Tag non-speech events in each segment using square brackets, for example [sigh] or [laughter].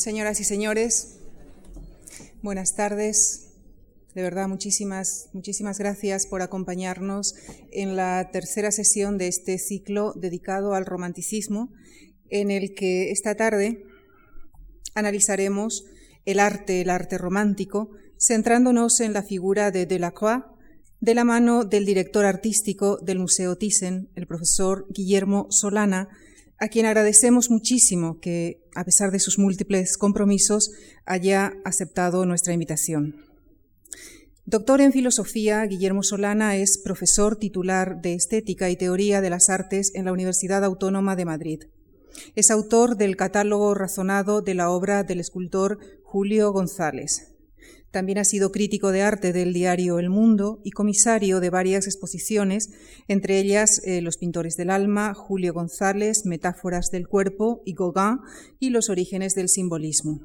Señoras y señores, buenas tardes. De verdad, muchísimas, muchísimas gracias por acompañarnos en la tercera sesión de este ciclo dedicado al romanticismo, en el que esta tarde analizaremos el arte, el arte romántico, centrándonos en la figura de Delacroix, de la mano del director artístico del Museo Thyssen, el profesor Guillermo Solana, a quien agradecemos muchísimo que, a pesar de sus múltiples compromisos, haya aceptado nuestra invitación. Doctor en filosofía, Guillermo Solana es profesor titular de Estética y Teoría de las Artes en la Universidad Autónoma de Madrid. Es autor del catálogo razonado de la obra del escultor Julio González. También ha sido crítico de arte del diario El Mundo y comisario de varias exposiciones, entre ellas eh, Los pintores del alma, Julio González, Metáforas del cuerpo y Gauguin y Los orígenes del simbolismo.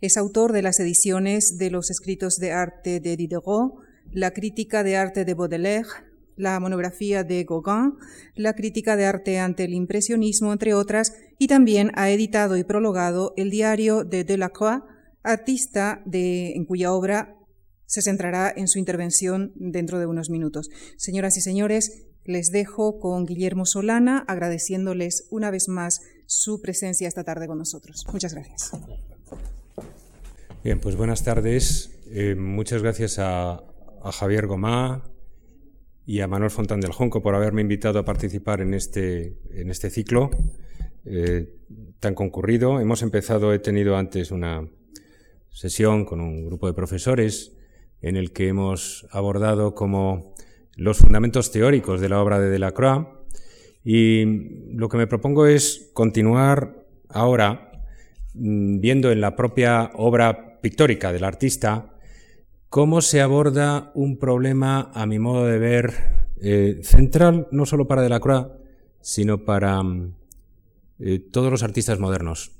Es autor de las ediciones de los escritos de arte de Diderot, la crítica de arte de Baudelaire, la monografía de Gauguin, la crítica de arte ante el impresionismo, entre otras, y también ha editado y prologado el diario de Delacroix, artista en cuya obra se centrará en su intervención dentro de unos minutos. Señoras y señores, les dejo con Guillermo Solana, agradeciéndoles una vez más su presencia esta tarde con nosotros. Muchas gracias. Bien, pues buenas tardes. Eh, muchas gracias a, Javier Gomá y a Manuel Fontán del Jonco por haberme invitado a participar en este, en este ciclo eh, tan concurrido. Hemos empezado, he tenido antes una, sesión con un grupo de profesores en el que hemos abordado como los fundamentos teóricos de la obra de Delacroix y lo que me propongo es continuar ahora mm, viendo en la propia obra pictórica del artista cómo se aborda un problema, a mi modo de ver, eh, central no solo para Delacroix, sino para mm, eh, todos los artistas modernos.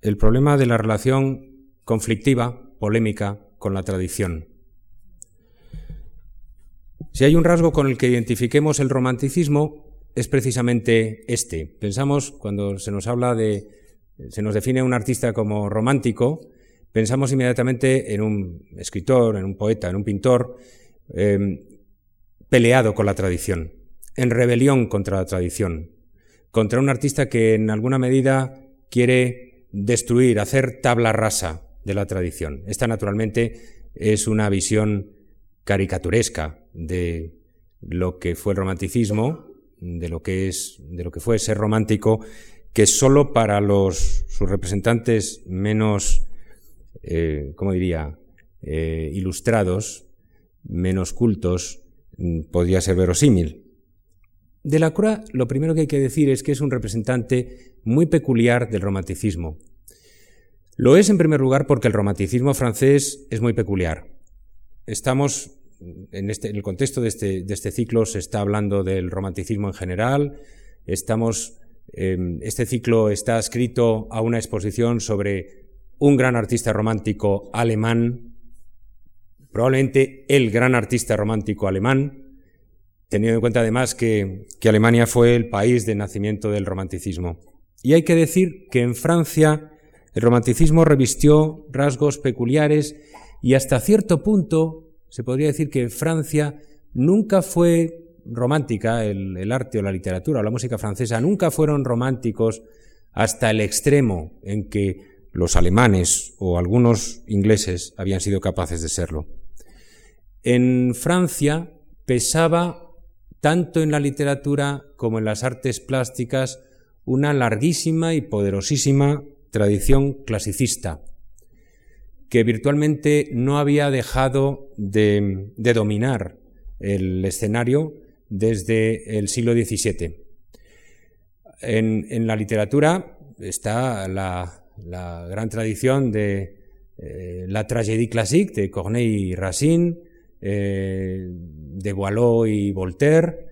El problema de la relación conflictiva, polémica con la tradición. Si hay un rasgo con el que identifiquemos el romanticismo, es precisamente este. Pensamos, cuando se nos habla de, se nos define a un artista como romántico, pensamos inmediatamente en un escritor, en un poeta, en un pintor em, peleado con la tradición, en rebelión contra la tradición, contra un artista que en alguna medida quiere destruir, hacer tabla rasa de la tradición. Esta, naturalmente, es una visión caricaturesca de lo que fue el romanticismo, de lo que es, de lo que fue ser romántico, que solo para los sus representantes menos, eh, ¿cómo diría?, eh, ilustrados, menos cultos, mm, podría ser verosímil. De la Croix, lo primero que hay que decir es que es un representante muy peculiar del romanticismo. Lo es en primer lugar porque el romanticismo francés es muy peculiar. Estamos, en, este, en el contexto de este, de este, ciclo, se está hablando del romanticismo en general. Estamos, em, este ciclo está escrito a una exposición sobre un gran artista romántico alemán, probablemente el gran artista romántico alemán, teniendo en cuenta además que, que Alemania fue el país de nacimiento del romanticismo. Y hay que decir que en Francia el romanticismo revistió rasgos peculiares y hasta cierto punto se podría decir que Francia nunca fue romántica, el, arte o la literatura o la música francesa nunca fueron románticos hasta el extremo en que los alemanes o algunos ingleses habían sido capaces de serlo. En Francia pesaba tanto en la literatura como en las artes plásticas una larguísima y poderosísima tradición clasicista, que virtualmente no había dejado de, dominar el escenario desde el siglo XVII. En, la literatura está la, gran tradición de eh, la tragédie classique de Corneille y Racine, eh, de Boileau y Voltaire,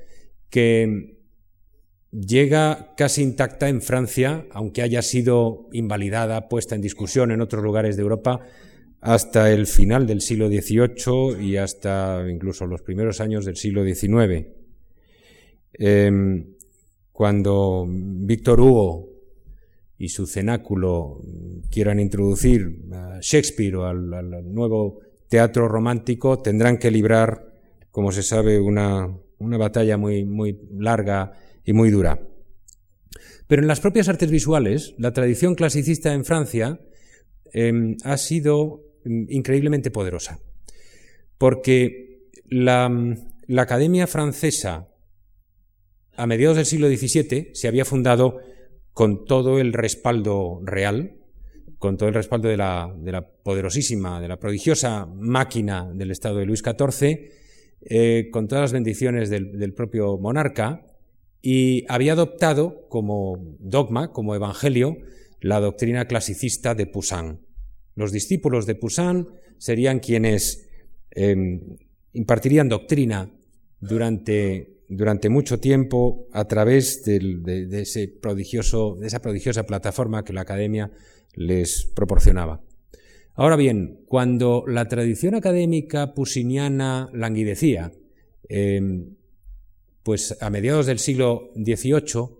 que llega casi intacta en Francia, aunque haya sido invalidada, puesta en discusión en otros lugares de Europa, hasta el final del siglo XVIII y hasta incluso los primeros años del siglo XIX. Em, cuando Víctor Hugo y su cenáculo quieran introducir a Shakespeare o al, nuevo teatro romántico tendrán que librar, como se sabe, una, una batalla muy, muy larga y muy dura. Pero en las propias artes visuales, la tradición clasicista en Francia em, ha sido em, increíblemente poderosa, porque la, la, Academia Francesa a mediados del siglo XVII se había fundado con todo el respaldo real, con todo el respaldo de la, de la poderosísima, de la prodigiosa máquina del Estado de Luis XIV, eh, con todas las bendiciones del propio monarca, y había adoptado como dogma, como evangelio, la doctrina clasicista de Poussin. Los discípulos de Poussin serían quienes eh, impartirían doctrina durante, durante, mucho tiempo a través de, ese prodigioso, de esa prodigiosa plataforma que la academia les proporcionaba. Ahora bien, cuando la tradición académica pusiniana languidecía, eh, pues a mediados del siglo XVIII,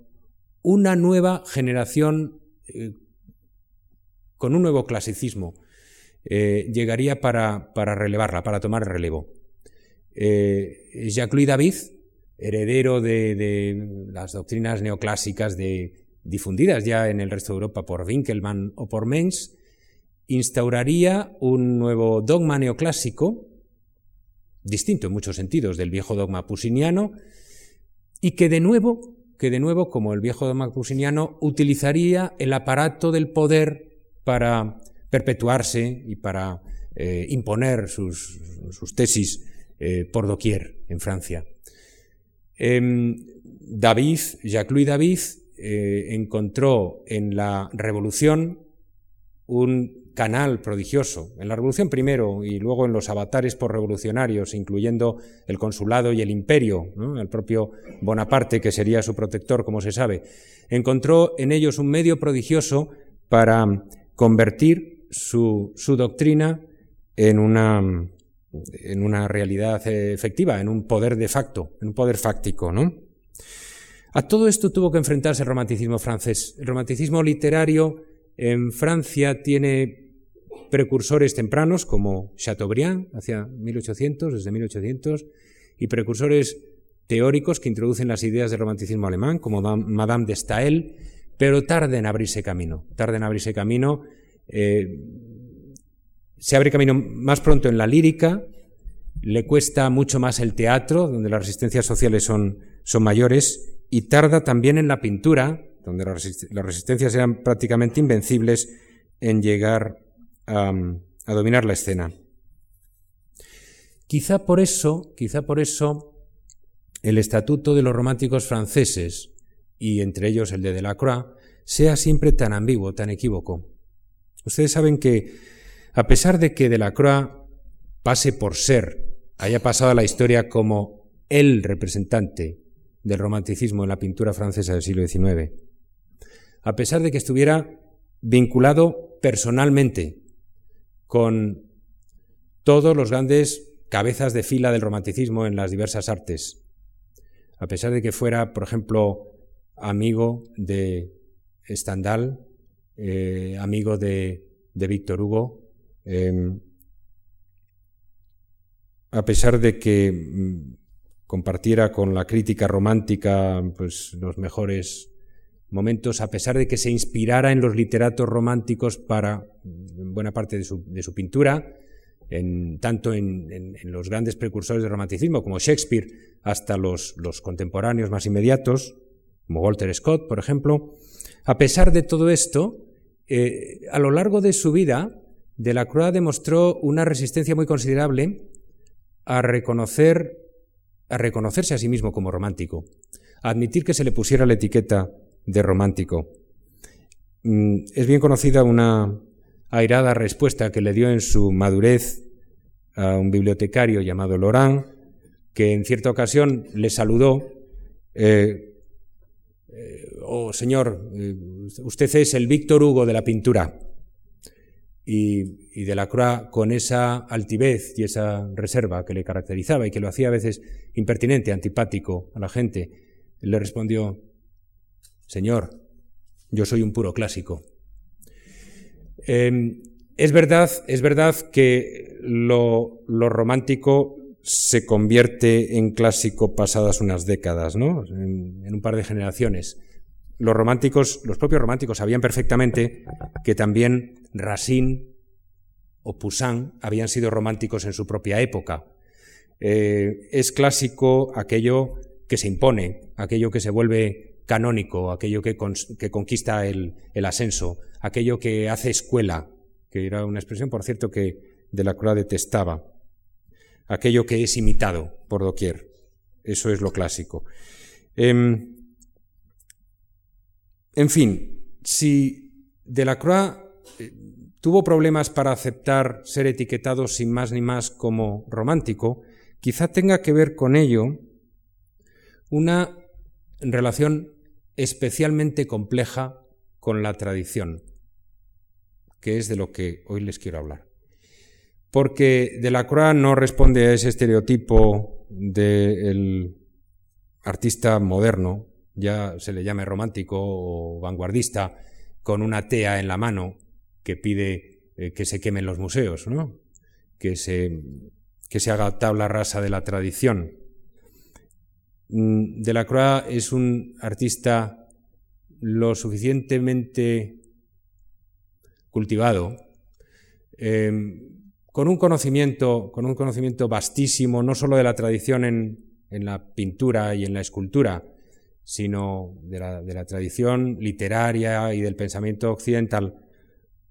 una nueva generación eh, con un nuevo clasicismo eh, llegaría para, para, relevarla, para tomar relevo. Eh, Jacques-Louis David, heredero de, las doctrinas neoclásicas difundidas ya en el resto de Europa por Winkelmann o por Mengs, instauraría un nuevo dogma neoclásico, distinto en muchos sentidos del viejo dogma pusiniano, y que de nuevo, que de nuevo, como el viejo Pusiniano, utilizaría el aparato del poder para perpetuarse y para eh, imponer sus, tesis eh, por doquier en Francia. Eh, David, Jacques-Louis David, eh, encontró en la Revolución un canal prodigioso. En la Revolución primero y luego en los avatares revolucionarios, incluyendo el consulado y el imperio, el propio Bonaparte, que sería su protector, como se sabe, encontró en ellos un medio prodigioso para convertir su, doctrina en una, en una realidad efectiva, en un poder de facto, en un poder fáctico, ¿no? A todo esto tuvo que enfrentarse el romanticismo francés. El romanticismo literario en Francia tiene precursores tempranos como Chateaubriand, hacia 1800, desde 1800, y precursores teóricos que introducen las ideas del romanticismo alemán, como Madame de Staël, pero tarde en abrirse camino. Tarde en abrirse camino. Eh, se abre camino más pronto en la lírica, le cuesta mucho más el teatro, donde las resistencias sociales son, son mayores, y tarda también en la pintura, donde las resistencias eran prácticamente invencibles en llegar a, dominar la escena. Quizá por eso, quizá por eso, el estatuto de los románticos franceses, y entre ellos el de Delacroix, sea siempre tan ambiguo, tan equívoco. Ustedes saben que, a pesar de que Delacroix pase por ser, haya pasado a la historia como el representante del romanticismo en la pintura francesa del siglo XIX, a pesar de que estuviera vinculado personalmente con todos los grandes cabezas de fila del romanticismo en las diversas artes, a pesar de que fuera, por ejemplo, amigo de Stendhal, eh, amigo de, de, Víctor Hugo, eh, a pesar de que mm, compartiera con la crítica romántica pues, los mejores momentos, a pesar de que se inspirara en los literatos románticos para buena parte de su, de pintura, tanto en, los grandes precursores del romanticismo como Shakespeare, hasta los, contemporáneos más inmediatos, como Walter Scott, por ejemplo. A pesar de todo esto, eh, a lo largo de su vida, Delacroix demostró una resistencia muy considerable a reconocer, a reconocerse a sí mismo como romántico, a admitir que se le pusiera la etiqueta de romántico. Mm, es bien conocida una airada respuesta que le dio en su madurez a un bibliotecario llamado Laurent, que en cierta ocasión le saludó, eh, eh, oh señor, eh, usted es el Víctor Hugo de la pintura. Y, y Delacroix, con esa altivez y esa reserva que le caracterizaba y que lo hacía a veces impertinente, antipático a la gente, le respondió, Señor, yo soy un puro clásico. Em, es, verdad, es verdad que lo, romántico se convierte en clásico pasadas unas décadas, ¿no? En, un par de generaciones. Los románticos, los propios románticos sabían perfectamente que también Racine o Poussin habían sido románticos en su propia época. Eh, es clásico aquello que se impone, aquello que se vuelve canónico, aquello que, conquista el, ascenso, aquello que hace escuela, que era una expresión, por cierto, que de la detestaba, aquello que es imitado por doquier. Eso es lo clásico. Em, en fin, si Delacroix eh, tuvo problemas para aceptar ser etiquetado sin más ni más como romántico, quizá tenga que ver con ello una relación especialmente compleja con la tradición, que es de lo que hoy les quiero hablar. Porque Delacroix no responde a ese estereotipo del artista moderno, ya se le llame romántico o vanguardista, con una tea en la mano que pide eh, que se quemen los museos, ¿no? que, se, que se haga tabla rasa de la tradición. Mm, Delacroix es un artista lo suficientemente cultivado, em, con un conocimiento, con un conocimiento vastísimo, no solo de la tradición en, la pintura y en la escultura, sino de la, tradición literaria y del pensamiento occidental,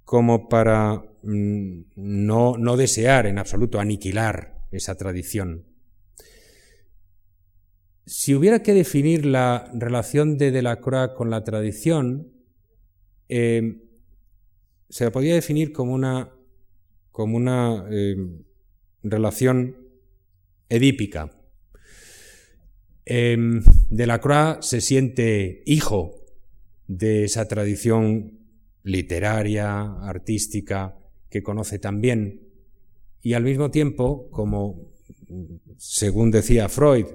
como para mm, no desear en absoluto aniquilar esa tradición. Si hubiera que definir la relación de Delacroix con la tradición, eh, se la podría definir como una, como una eh, relación edípica. Eh, Delacroix se siente hijo de esa tradición literaria, artística, que conoce también, y al mismo tiempo, como según decía Freud,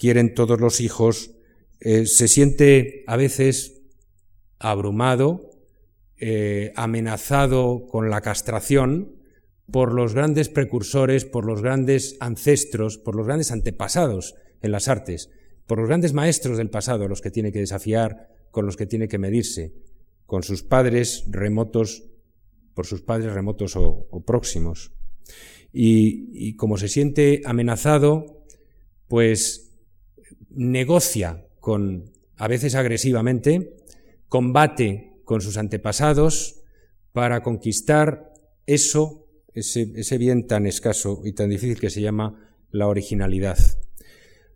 quieren todos los hijos, eh, se siente a veces abrumado, eh, amenazado con la castración por los grandes precursores, por los grandes ancestros, por los grandes antepasados en las artes, por los grandes maestros del pasado, los que tiene que desafiar, con los que tiene que medirse, con sus padres remotos, por sus padres remotos o, próximos. y como se siente amenazado, pues negocia con, a veces agresivamente, combate con sus antepasados para conquistar eso, ese, bien tan escaso y tan difícil que se llama la originalidad.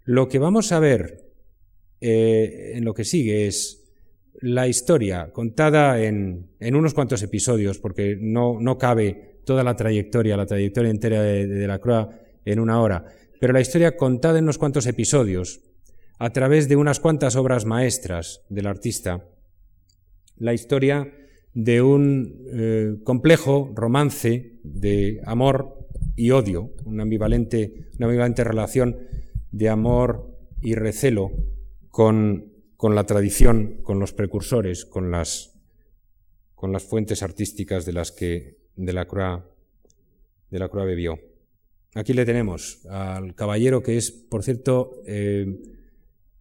Lo que vamos a ver eh, en lo que sigue es la historia contada en, unos cuantos episodios, porque no, no, cabe toda la trayectoria, la trayectoria entera de la Croix en una hora, pero la historia contada en unos cuantos episodios, a través de unas cuantas obras maestras del artista la historia de un eh, complejo romance de amor y odio, una ambivalente, relación de amor y recelo con, la tradición, con los precursores, con las, fuentes artísticas de las que de la bebió. Aquí le tenemos al caballero que es, por cierto, eh,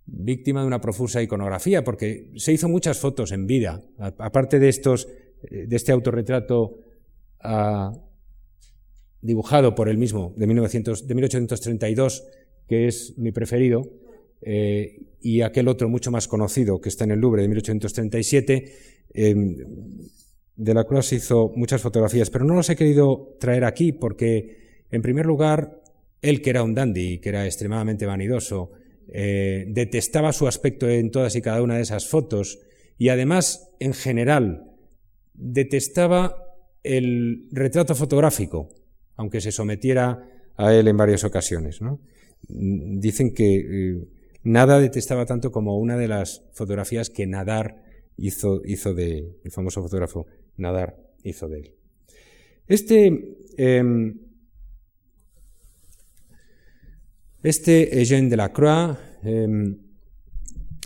víctima de una profusa iconografía, porque se hizo muchas fotos en vida, aparte de estos, eh, de este autorretrato ah, dibujado por él mismo de, 1900, de 1832, que es mi preferido, eh, y aquel otro mucho más conocido que está en el Louvre de 1837. Em, de la Cruz hizo muchas fotografías, pero no los he querido traer aquí porque, en primer lugar, él que era un dandy, que era extremadamente vanidoso, eh, detestaba su aspecto en todas y cada una de esas fotos y además, en general, detestaba el retrato fotográfico, aunque se sometiera a él en varias ocasiones. Dicen que eh, nada detestaba tanto como una de las fotografías que Nadar hizo, hizo de, el famoso fotógrafo Nadar hizo de él. Este em, Este Eugène Delacroix, eh,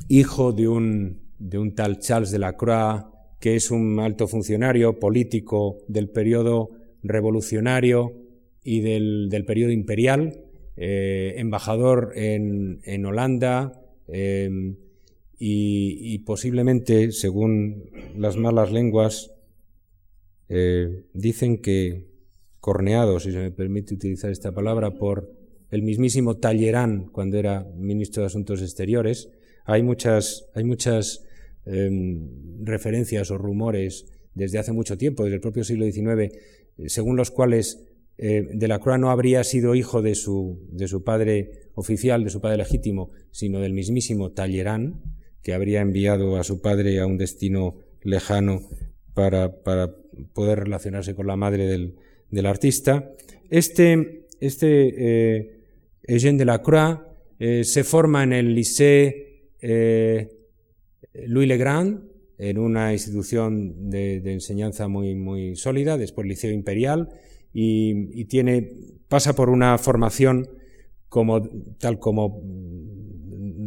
hijo de un, de un tal Charles Delacroix, que es un alto funcionario político del periodo revolucionario y del, periodo imperial, eh, embajador en, Holanda em, y, posiblemente, según las malas lenguas, eh, dicen que corneado, si se me permite utilizar esta palabra, por el mismísimo Tallerán cuando era ministro de Asuntos Exteriores. Hay muchas, em, referencias o rumores desde hace mucho tiempo, desde el propio siglo XIX, según los cuales eh, de la Croix no habría sido hijo de su, de su padre oficial, de su padre legítimo, sino del mismísimo Tallerán, que habría enviado a su padre a un destino lejano para, poder relacionarse con la madre del, del artista. Este, este eh, Eugène Delacroix eh, se forma en el Lycée eh, Louis Legrand, en una institución de, enseñanza muy, muy sólida, después Liceo Imperial, y, tiene, pasa por una formación como, tal como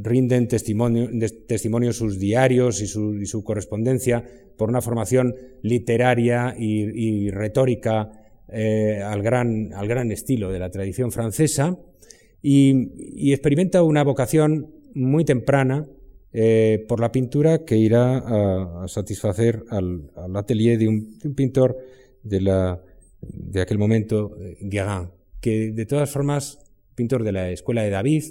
rinden testimonio, sus diarios y su, correspondencia, por una formación literaria y, retórica eh, al, gran, al gran estilo de la tradición francesa, y, experimenta una vocación muy temprana eh, por la pintura que irá a, satisfacer al, atelier de un, pintor de, la, de aquel momento, eh, Guérin, que de todas formas, pintor de la escuela de David,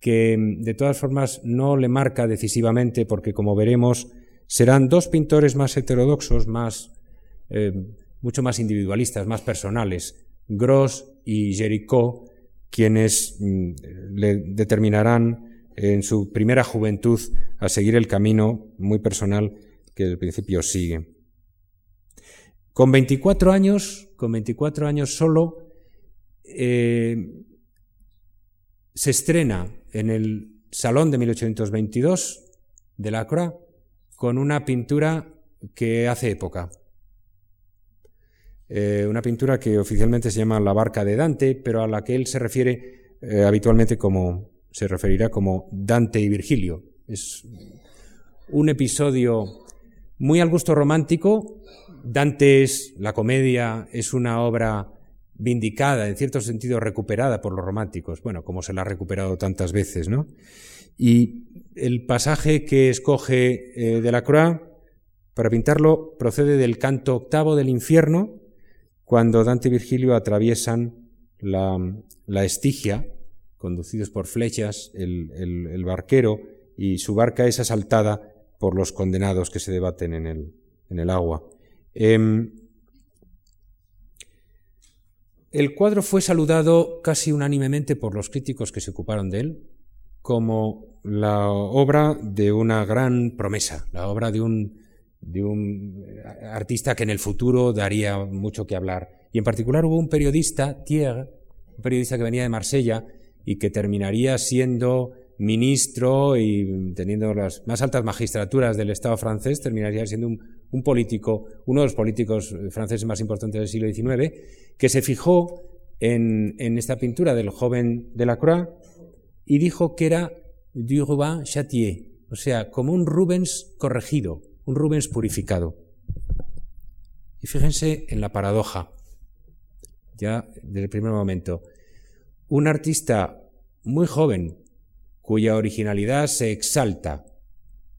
que de todas formas no le marca decisivamente porque, como veremos, serán dos pintores más heterodoxos, más, eh, mucho más individualistas, más personales, Gros y Géricault, quienes mm, le determinarán en su primera juventud a seguir el camino muy personal que desde el principio sigue. Con 24 años, con 24 años solo, eh, se estrena en el Salón de 1822 de la Croix con una pintura que hace época. Eh, una pintura que oficialmente se llama La barca de Dante, pero a la que él se refiere eh, habitualmente como se referirá como Dante y Virgilio. Es un episodio muy al gusto romántico. Dante es la comedia, es una obra vindicada, en cierto sentido recuperada por los románticos, bueno, como se la ha recuperado tantas veces, ¿no? Y el pasaje que escoge eh, de la Croix para pintarlo procede del canto octavo del infierno, cuando Dante y Virgilio atraviesan la, Estigia, conducidos por flechas, el, barquero, y su barca es asaltada por los condenados que se debaten en el, agua. Em, el cuadro fue saludado casi unánimemente por los críticos que se ocuparon de él como la obra de una gran promesa, la obra de un, de un eh, artista que en el futuro daría mucho que hablar. Y en particular hubo un periodista, Thierry, un periodista que venía de Marsella y que terminaría siendo ministro y teniendo las más altas magistraturas del Estado francés, terminaría siendo un, político, uno de los políticos franceses más importantes del siglo XIX, que se fijó en, esta pintura del joven de la Croix y dijo que era du Rubin Châtier, o sea, como un Rubens corregido, un Rubens purificado. Y fíjense en la paradoja, ya desde el primer momento. Un artista muy joven, cuya originalidad se exalta,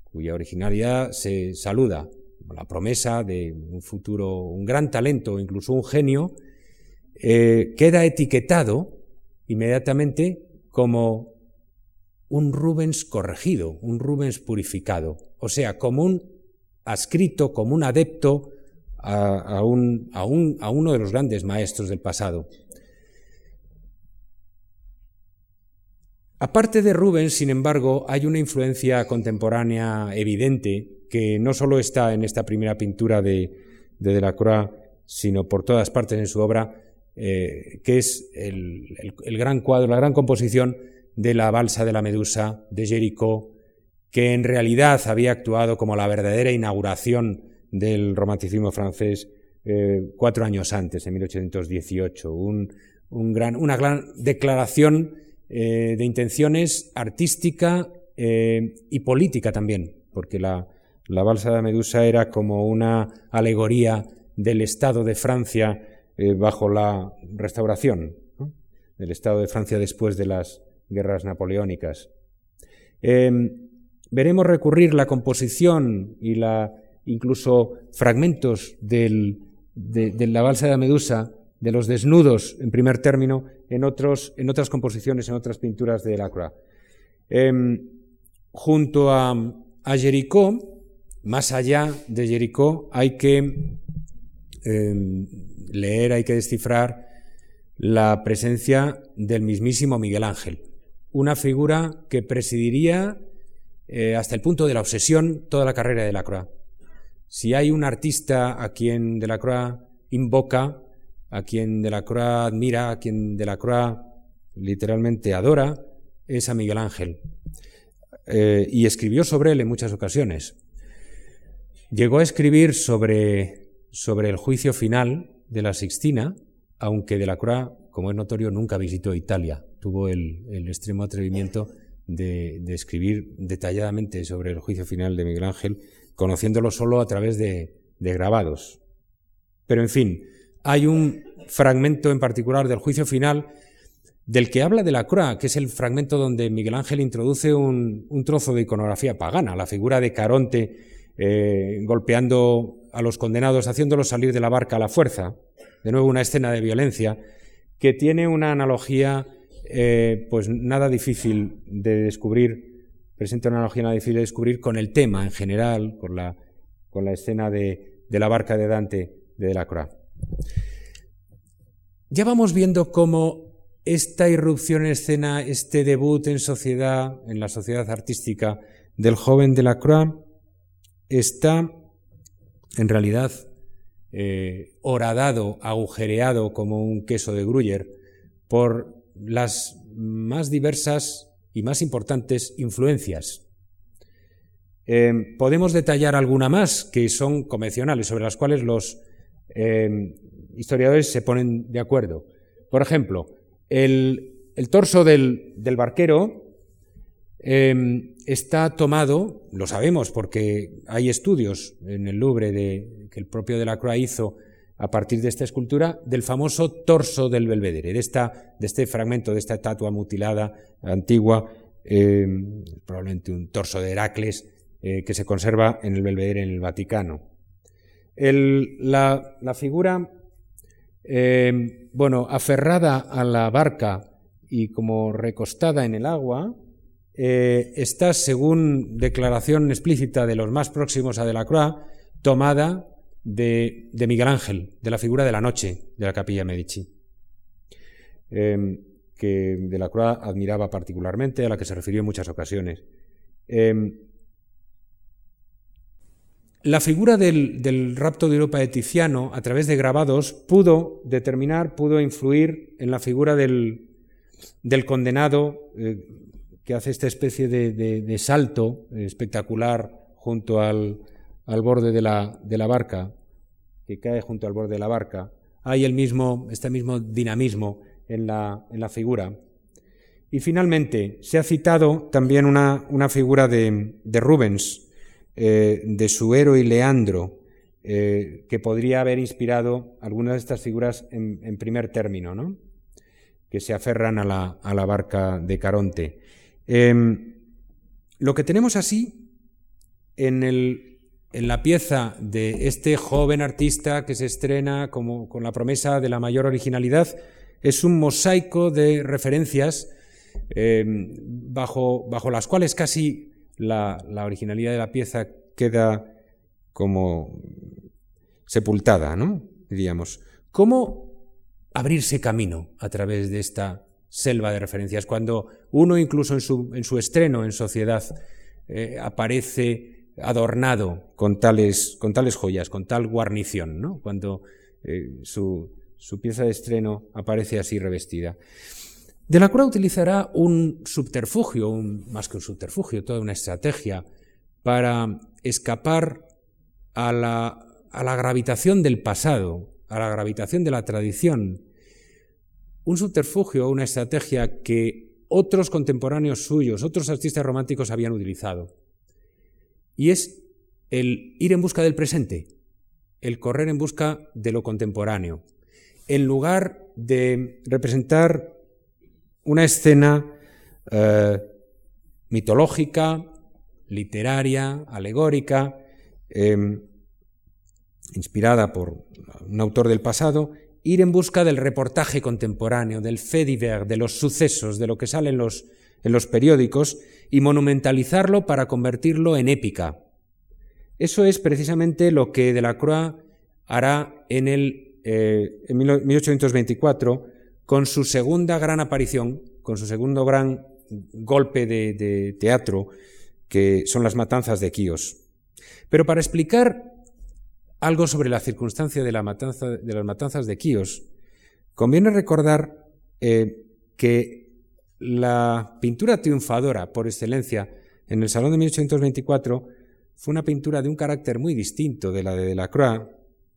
cuya originalidad se saluda, la promesa de un futuro, un gran talento, incluso un genio, eh, queda etiquetado inmediatamente como un Rubens corregido, un Rubens purificado, o sea, como un adscrito como un adepto a, un, a, uno de los grandes maestros del pasado. Aparte de Rubens, sin embargo, hay una influencia contemporánea evidente que no solo está en esta primera pintura de, de Delacroix, sino por todas partes en su obra, eh, que es el, gran cuadro, la gran composición de la balsa de la Medusa de Jericho, que en realidad había actuado como la verdadera inauguración del romanticismo francés eh, cuatro años antes, en 1818. una gran declaración eh, de intenciones artística eh, y política también, porque la, La balsa de Medusa era como una alegoría del Estado de Francia bajo la restauración, del Estado de Francia después de las guerras napoleónicas. Em, veremos recurrir la composición y la, incluso fragmentos de, la balsa de Medusa, de los desnudos en primer término, en, otras composiciones, en otras pinturas de Delacroix. Em, junto a, a Jericó, más allá de Jericó, hay que em, leer, hay que descifrar la presencia del mismísimo Miguel Ángel, una figura que presidiría eh, hasta el punto de la obsesión toda la carrera de Delacroix. Si hay un artista a quien Delacroix invoca, a quien Delacroix admira, a quien Delacroix literalmente adora, es a Miguel Ángel. Eh, y escribió sobre él en muchas ocasiones. Llegó a escribir sobre, sobre el juicio final de la Sixtina, aunque Delacroix, como es notorio, nunca visitó Italia. Tuvo el, extremo atrevimiento de, escribir detalladamente sobre el juicio final de Miguel Ángel, conociéndolo solo a través de, grabados. Pero, en fin, hay un fragmento en particular del juicio final del que habla Delacroix, que es el fragmento donde Miguel Ángel introduce un, trozo de iconografía pagana, la figura de Caronte eh, golpeando a los condenados, haciéndolos salir de la barca a la fuerza de nuevo una escena de violencia, que tiene una analogía eh, pues nada difícil de descubrir, presenta una analogía nada difícil de descubrir con el tema en general, con la, con la escena de, la barca de Dante de Delacroix. Ya vamos viendo cómo esta irrupción en escena, este debut en sociedad, en la sociedad artística del joven Delacroix, está en realidad eh, horadado, agujereado como un queso de Gruyère, por las más diversas y más importantes influencias. Eh, podemos detallar alguna más que son convencionales, sobre las cuales los eh, historiadores se ponen de acuerdo. Por ejemplo, el, torso del, barquero está tomado, lo sabemos porque hay estudios en el Louvre de que el propio Delacroix hizo a partir de esta escultura del famoso torso del Belvedere, de, esta, de este fragmento, de esta estatua mutilada antigua, eh, probablemente un torso de Heracles, eh, que se conserva en el Belvedere en el Vaticano. la, figura, eh, bueno, aferrada a la barca y como recostada en el agua, está, según declaración explícita de los más próximos a Delacroix, tomada de, Miguel Ángel, de la figura de la noche de la capilla Medici, em, que de la Croix admiraba particularmente, a la que se refirió en muchas ocasiones. Em, la figura del, rapto de Europa de Tiziano, a través de grabados, pudo determinar, pudo influir en la figura del, condenado eh, que hace esta especie de, salto espectacular junto al, al borde de la, de la barca que cae junto al borde de la barca, hay el mismo, este mismo dinamismo en la, en la figura. Y finalmente, se ha citado también una, una figura de, de Rubens, eh, de su héroe Leandro, eh, que podría haber inspirado algunas de estas figuras en, primer término, ¿no? que se aferran a la, a la barca de Caronte. Em, lo que tenemos así en el, en la pieza de este joven artista que se estrena con la promesa de la mayor originalidad es un mosaico de referencias em, bajo, bajo, las cuales casi la, originalidad de la pieza queda como sepultada, ¿no? Diríamos. ¿Cómo abrirse camino a través de esta selva de referencias cuando uno incluso en su, en su estreno en sociedad eh, aparece adornado con tales, con tales joyas, con tal guarnición, ¿no? cuando eh, su, pieza de estreno aparece así revestida. De la Croix utilizará un subterfugio, más que un subterfugio, toda una estrategia para escapar a la, a la gravitación del pasado, a la gravitación de la tradición. Un subterfugio, una estrategia que otros contemporáneos suyos, otros artistas románticos habían utilizado. Y es el ir en busca del presente, el correr en busca de lo contemporáneo, en lugar de representar una escena eh, mitológica, literaria, alegórica, em, inspirada por un autor del pasado, ir en busca del reportaje contemporáneo, del fait divers, de los sucesos, de lo que sale en los, en los periódicos, y monumentalizarlo para convertirlo en épica. Eso es precisamente lo que Delacroix hará en, el, eh, en 1824 con su segunda gran aparición, con su segundo gran golpe de, teatro, que son las matanzas de Quíos. Pero para explicar algo sobre la circunstancia de, las matanzas de Quíos, conviene recordar eh, que la pintura triunfadora por excelencia en el Salón de 1824 fue una pintura de un carácter muy distinto de la de Delacroix,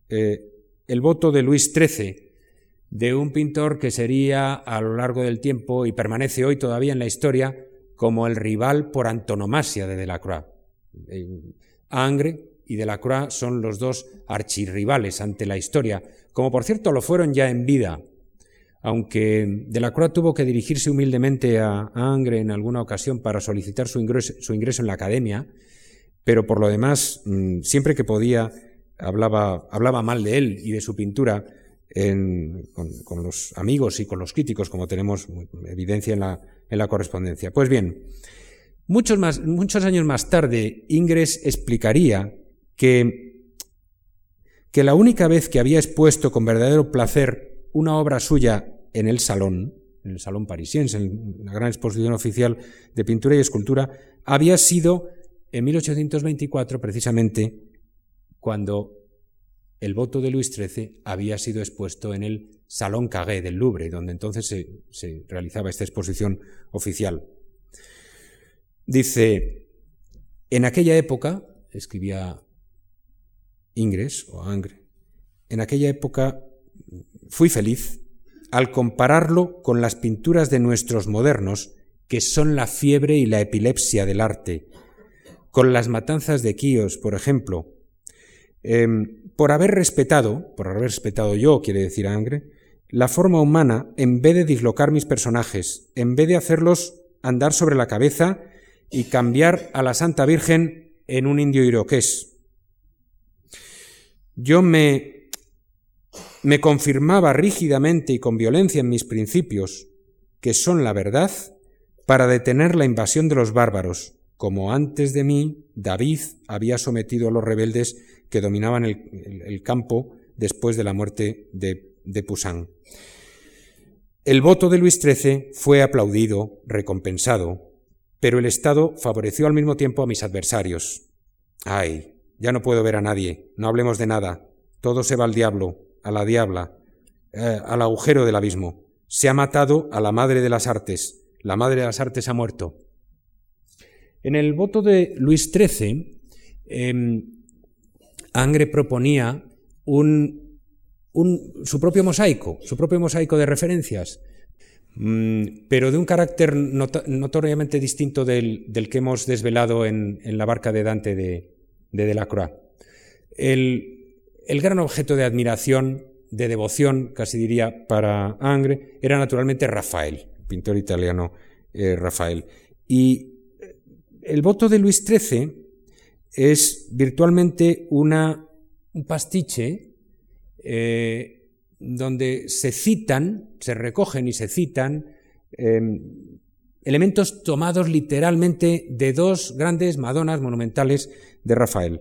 eh, el voto de Luis XIII, de un pintor que sería a lo largo del tiempo y permanece hoy todavía en la historia como el rival por antonomasia de Delacroix. Angre y Delacroix son los dos archirrivales ante la historia, como por cierto lo fueron ya en vida, aunque Delacroix tuvo que dirigirse humildemente a Angre en alguna ocasión para solicitar su ingreso, en la academia, pero por lo demás, mm, siempre que podía, hablaba, hablaba mal de él y de su pintura, con, los amigos y con los críticos, como tenemos evidencia en la, en la correspondencia. Pues bien, muchos, más, muchos años más tarde, Ingres explicaría que, que la única vez que había expuesto con verdadero placer una obra suya en el salón, en el Salón Parisiense, en la gran exposición oficial de pintura y escultura, había sido en 1824, precisamente, cuando el voto de Luis XIII había sido expuesto en el Salón Cagué del Louvre, donde entonces se, realizaba esta exposición oficial. Dice, en aquella época, escribía Ingres o Angre, en aquella época fui feliz al compararlo con las pinturas de nuestros modernos, que son la fiebre y la epilepsia del arte, con las matanzas de Quíos, por ejemplo, em, por haber respetado, por haber respetado yo, quiere decir Angre, la forma humana, en vez de dislocar mis personajes, en vez de hacerlos andar sobre la cabeza y cambiar a la Santa Virgen en un indio iroqués. Yo me, me confirmaba rígidamente y con violencia en mis principios, que son la verdad, para detener la invasión de los bárbaros, como antes de mí David había sometido a los rebeldes que dominaban el, campo después de la muerte de, de. El voto de Luis XIII fue aplaudido, recompensado, pero el Estado favoreció al mismo tiempo a mis adversarios. Ay, ya no puedo ver a nadie, no hablemos de nada, todo se va al diablo, a la diabla, eh, al agujero del abismo. Se ha matado a la madre de las artes, la madre de las artes ha muerto. En el voto de Luis XIII, em, Angre proponía un, su propio mosaico, su propio mosaico de referencias, mm, pero de un carácter notoriamente distinto del, que hemos desvelado en, la barca de Dante de, Delacroix. El, el gran objeto de admiración, de devoción, casi diría, para Angre, era naturalmente Rafael, pintor italiano eh, Rafael. Y el voto de Luis XIII es virtualmente una, un pastiche eh, donde se citan, se recogen y se citan em, elementos tomados literalmente de dos grandes Madonas monumentales de Rafael.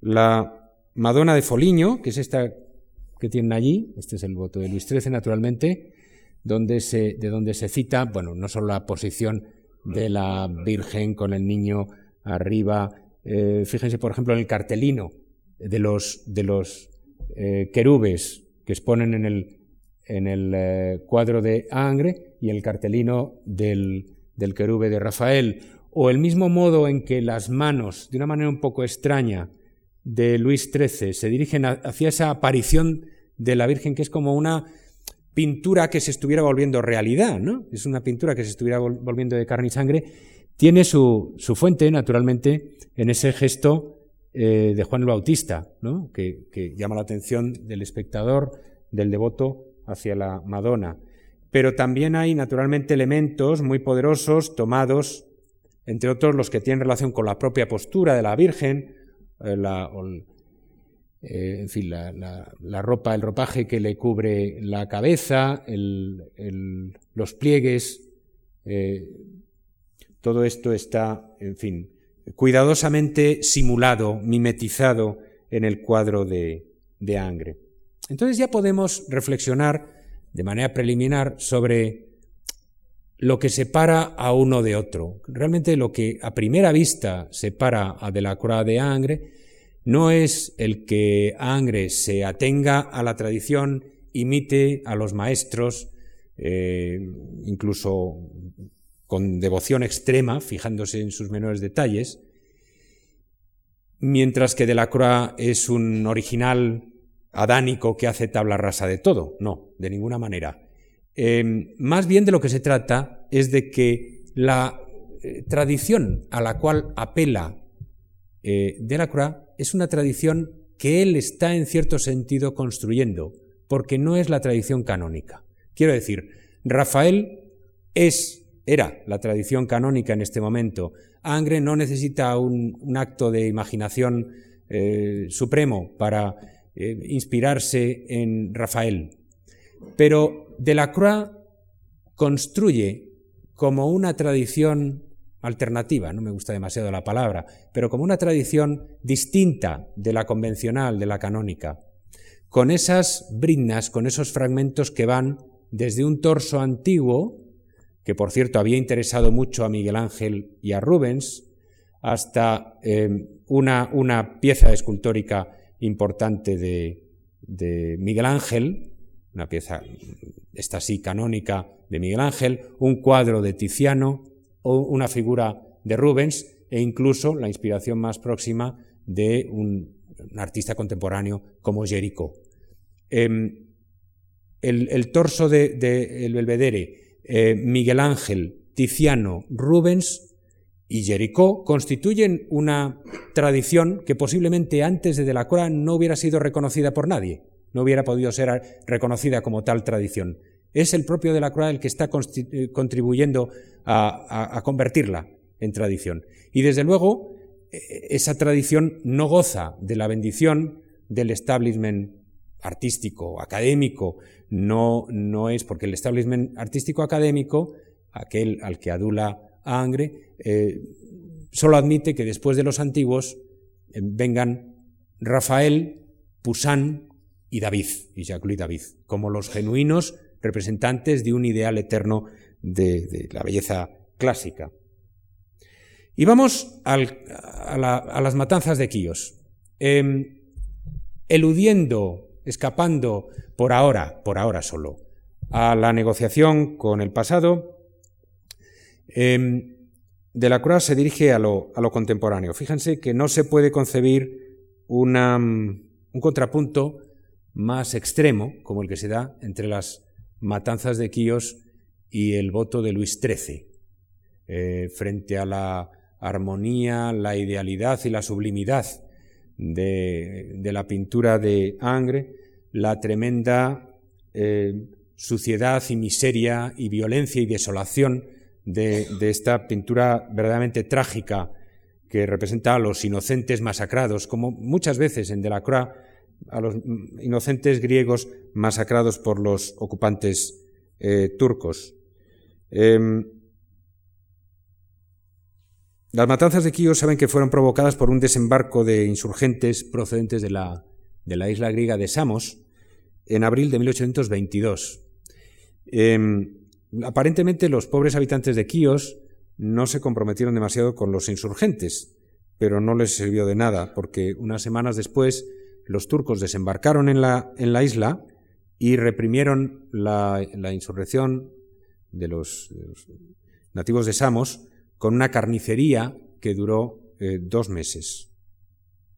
La Madonna de Foliño, que es esta que tienen allí, este es el voto de Luis XIII naturalmente, donde se, de donde se cita, bueno, no solo la posición de la Virgen con el niño arriba. Eh, fíjense, por ejemplo, en el cartelino de los, de los eh, querubes que exponen en el, en el eh, cuadro de Angre y el cartelino del, del querube de Rafael, o el mismo modo en que las manos, de una manera un poco extraña, de Luis XIII se dirigen hacia esa aparición de la Virgen que es como una pintura que se estuviera volviendo realidad, ¿no? Es una pintura que se estuviera volviendo de carne y sangre. Tiene su, fuente, naturalmente, en ese gesto eh, de Juan el Bautista, que, que llama la atención del espectador, del devoto hacia la Madonna. Pero también hay naturalmente elementos muy poderosos tomados, entre otros los que tienen relación con la propia postura de la Virgen, la, eh, en fin, la, ropa, el ropaje que le cubre la cabeza, los pliegues, eh, todo esto está, en fin, cuidadosamente simulado, mimetizado en el cuadro de, de Angre. Entonces ya podemos reflexionar de manera preliminar sobre lo que separa a uno de otro. Realmente lo que a primera vista separa a Delacroix de Angre no es el que Angre se atenga a la tradición, imite a los maestros, eh, incluso con devoción extrema, fijándose en sus menores detalles, mientras que Delacroix es un original adánico que hace tabla rasa de todo. No, de ninguna manera. Em, más bien de lo que se trata es de que la eh, tradición a la cual apela eh, Delacroix es una tradición que él está en cierto sentido construyendo, porque no es la tradición canónica. Quiero decir, Rafael es, era la tradición canónica en este momento. Angre no necesita un, acto de imaginación eh, supremo para eh, inspirarse en Rafael. Pero Delacroix construye como una tradición alternativa, no me gusta demasiado la palabra, pero como una tradición distinta de la convencional, de la canónica, con esas brindas, con esos fragmentos que van desde un torso antiguo, que por cierto había interesado mucho a Miguel Ángel y a Rubens, hasta eh, una, una pieza escultórica importante de, Miguel Ángel, una pieza, esta sí, canónica de Miguel Ángel, un cuadro de Tiziano o una figura de Rubens e incluso la inspiración más próxima de un, artista contemporáneo como Jericho. Em, el, torso de, Belvedere, eh, Miguel Ángel, Tiziano, Rubens y Jericó constituyen una tradición que posiblemente antes de Delacroix no hubiera sido reconocida por nadie, no hubiera podido ser reconocida como tal tradición. Es el propio Delacroix el que está eh, contribuyendo a, convertirla en tradición. Y desde luego, e, esa tradición no goza de la bendición del establishment artístico, académico, no, no es porque el establishment artístico académico, aquel al que adula Angre, eh, solo admite que después de los antiguos eh, vengan Rafael, Poussin y David, y Jacques David, como los genuinos representantes de un ideal eterno de, la belleza clásica. Y vamos a, las matanzas de Quíos. Em, eludiendo, escapando por ahora, por ahora solo, a la negociación con el pasado, Em, de la Croix se dirige a lo, contemporáneo. Fíjense que no se puede concebir un contrapunto más extremo, como el que se da entre las matanzas de Quíos y el voto de Luis XIII, eh, frente a la armonía, la idealidad y la sublimidad de, la pintura de Angre, la tremenda eh, suciedad y miseria y violencia y desolación de, esta pintura verdaderamente trágica que representa a los inocentes masacrados, como muchas veces en Delacroix, a los inocentes griegos masacrados por los ocupantes eh, turcos. Em, las matanzas de Quíos saben que fueron provocadas por un desembarco de insurgentes procedentes de la, de la isla griega de Samos en abril de 1822. Aparentemente los pobres habitantes de Quíos no se comprometieron demasiado con los insurgentes, pero no les sirvió de nada, porque unas semanas después los turcos desembarcaron en la, en la isla y reprimieron la, insurrección de los, nativos de Samos con una carnicería que duró eh, dos meses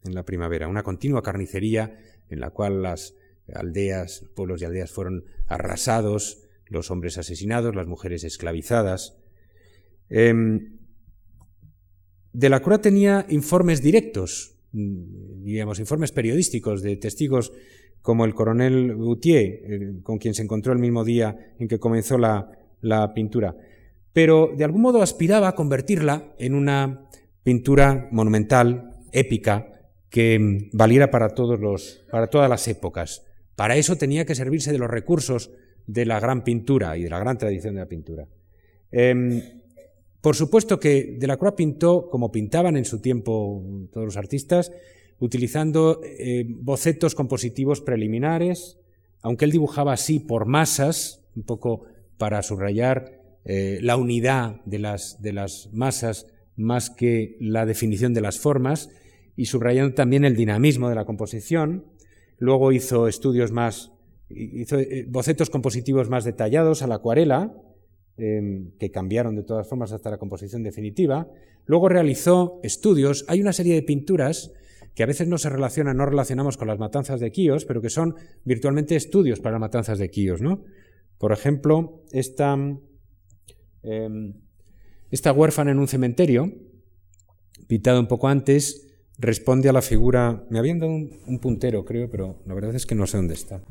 en la primavera, una continua carnicería en la cual las aldeas, pueblos y aldeas fueron arrasados, los hombres asesinados, las mujeres esclavizadas. Eh, de la Croix tenía informes directos digamos, informes periodísticos de testigos como el coronel Gautier, con quien se encontró el mismo día en que comenzó la, la pintura. Pero de algún modo aspiraba a convertirla en una pintura monumental, épica, que mm, valiera para, todos los, para todas las épocas. Para eso tenía que servirse de los recursos de la gran pintura y de la gran tradición de la pintura. Em, por supuesto que Delacroix pintó, como pintaban en su tiempo todos los artistas, utilizando eh, bocetos compositivos preliminares, aunque él dibujaba así por masas, un poco para subrayar eh, la unidad de las, de las masas más que la definición de las formas, y subrayando también el dinamismo de la composición. Luego hizo estudios más, hizo eh, bocetos compositivos más detallados a la acuarela, em, que cambiaron de todas formas hasta la composición definitiva. Luego realizó estudios. Hay una serie de pinturas que a veces no se relacionan, no relacionamos con las matanzas de Quíos, pero que son virtualmente estudios para las matanzas de Quíos, ¿no? Por ejemplo, esta, em, esta huérfana en un cementerio, pintada un poco antes, responde a la figura. Me habían dado un, puntero, creo, pero la verdad es que no sé dónde está.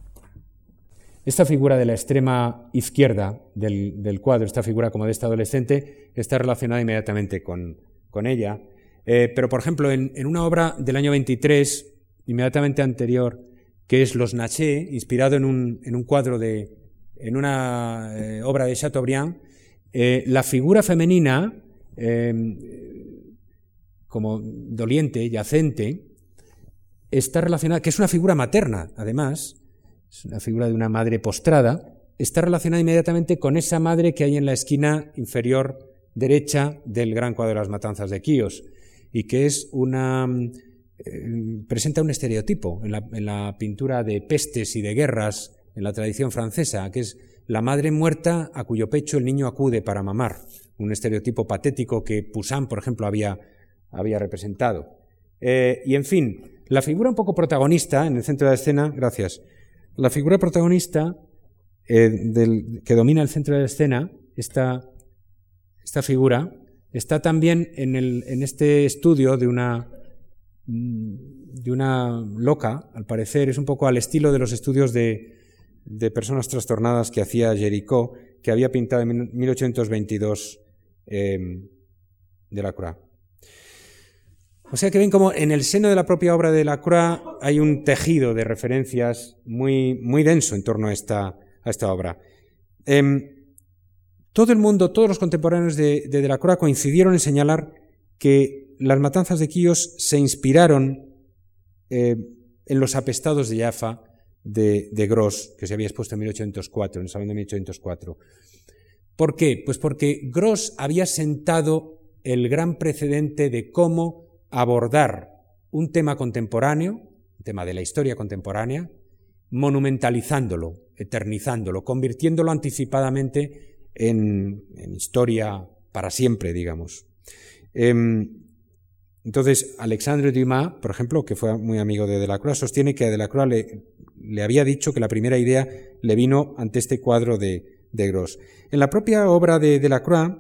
Esta figura de la extrema izquierda del, cuadro, esta figura como de esta adolescente, está relacionada inmediatamente con, ella. Eh, pero, por ejemplo, en, una obra del año 23, inmediatamente anterior, que es Los Naché, inspirado en un, cuadro de. en una eh, obra de Chateaubriand, eh, la figura femenina como doliente, yacente, está relacionada, que es una figura materna, además, es una figura de una madre postrada, está relacionada inmediatamente con esa madre que hay en la esquina inferior derecha del gran cuadro de las matanzas de Quíos, y que es una. Eh, presenta un estereotipo en la, pintura de pestes y de guerras en la tradición francesa, que es la madre muerta a cuyo pecho el niño acude para mamar, un estereotipo patético que Poussin, por ejemplo, había había representado. Eh, y en fin, la figura un poco protagonista en el centro de la escena, gracias, la figura protagonista eh, que domina el centro de la escena, esta, figura, está también en, el, en este estudio de una, de una loca, al parecer, es un poco al estilo de los estudios de, de personas trastornadas que hacía Jericó, que había pintado en 1822 eh, de la Croix. O sea que ven como en el seno de la propia obra de la Croix hay un tejido de referencias muy, muy denso en torno a esta, a esta obra. Em, todo el mundo, todos los contemporáneos de, de Delacroix coincidieron en señalar que las matanzas de Quíos se inspiraron eh, en los apestados de Jaffa de, de Gross, que se había expuesto en 1804, en el Salón de 1804. ¿Por qué? Pues porque Gross había sentado el gran precedente de cómo abordar un tema contemporáneo, un tema de la historia contemporánea, monumentalizándolo, eternizándolo, convirtiéndolo anticipadamente en, historia para siempre, digamos. Em, entonces, Alexandre Dumas, por ejemplo, que fue muy amigo de Delacroix, sostiene que a Delacroix le, le había dicho que la primera idea le vino ante este cuadro de, de Gros. En la propia obra de Delacroix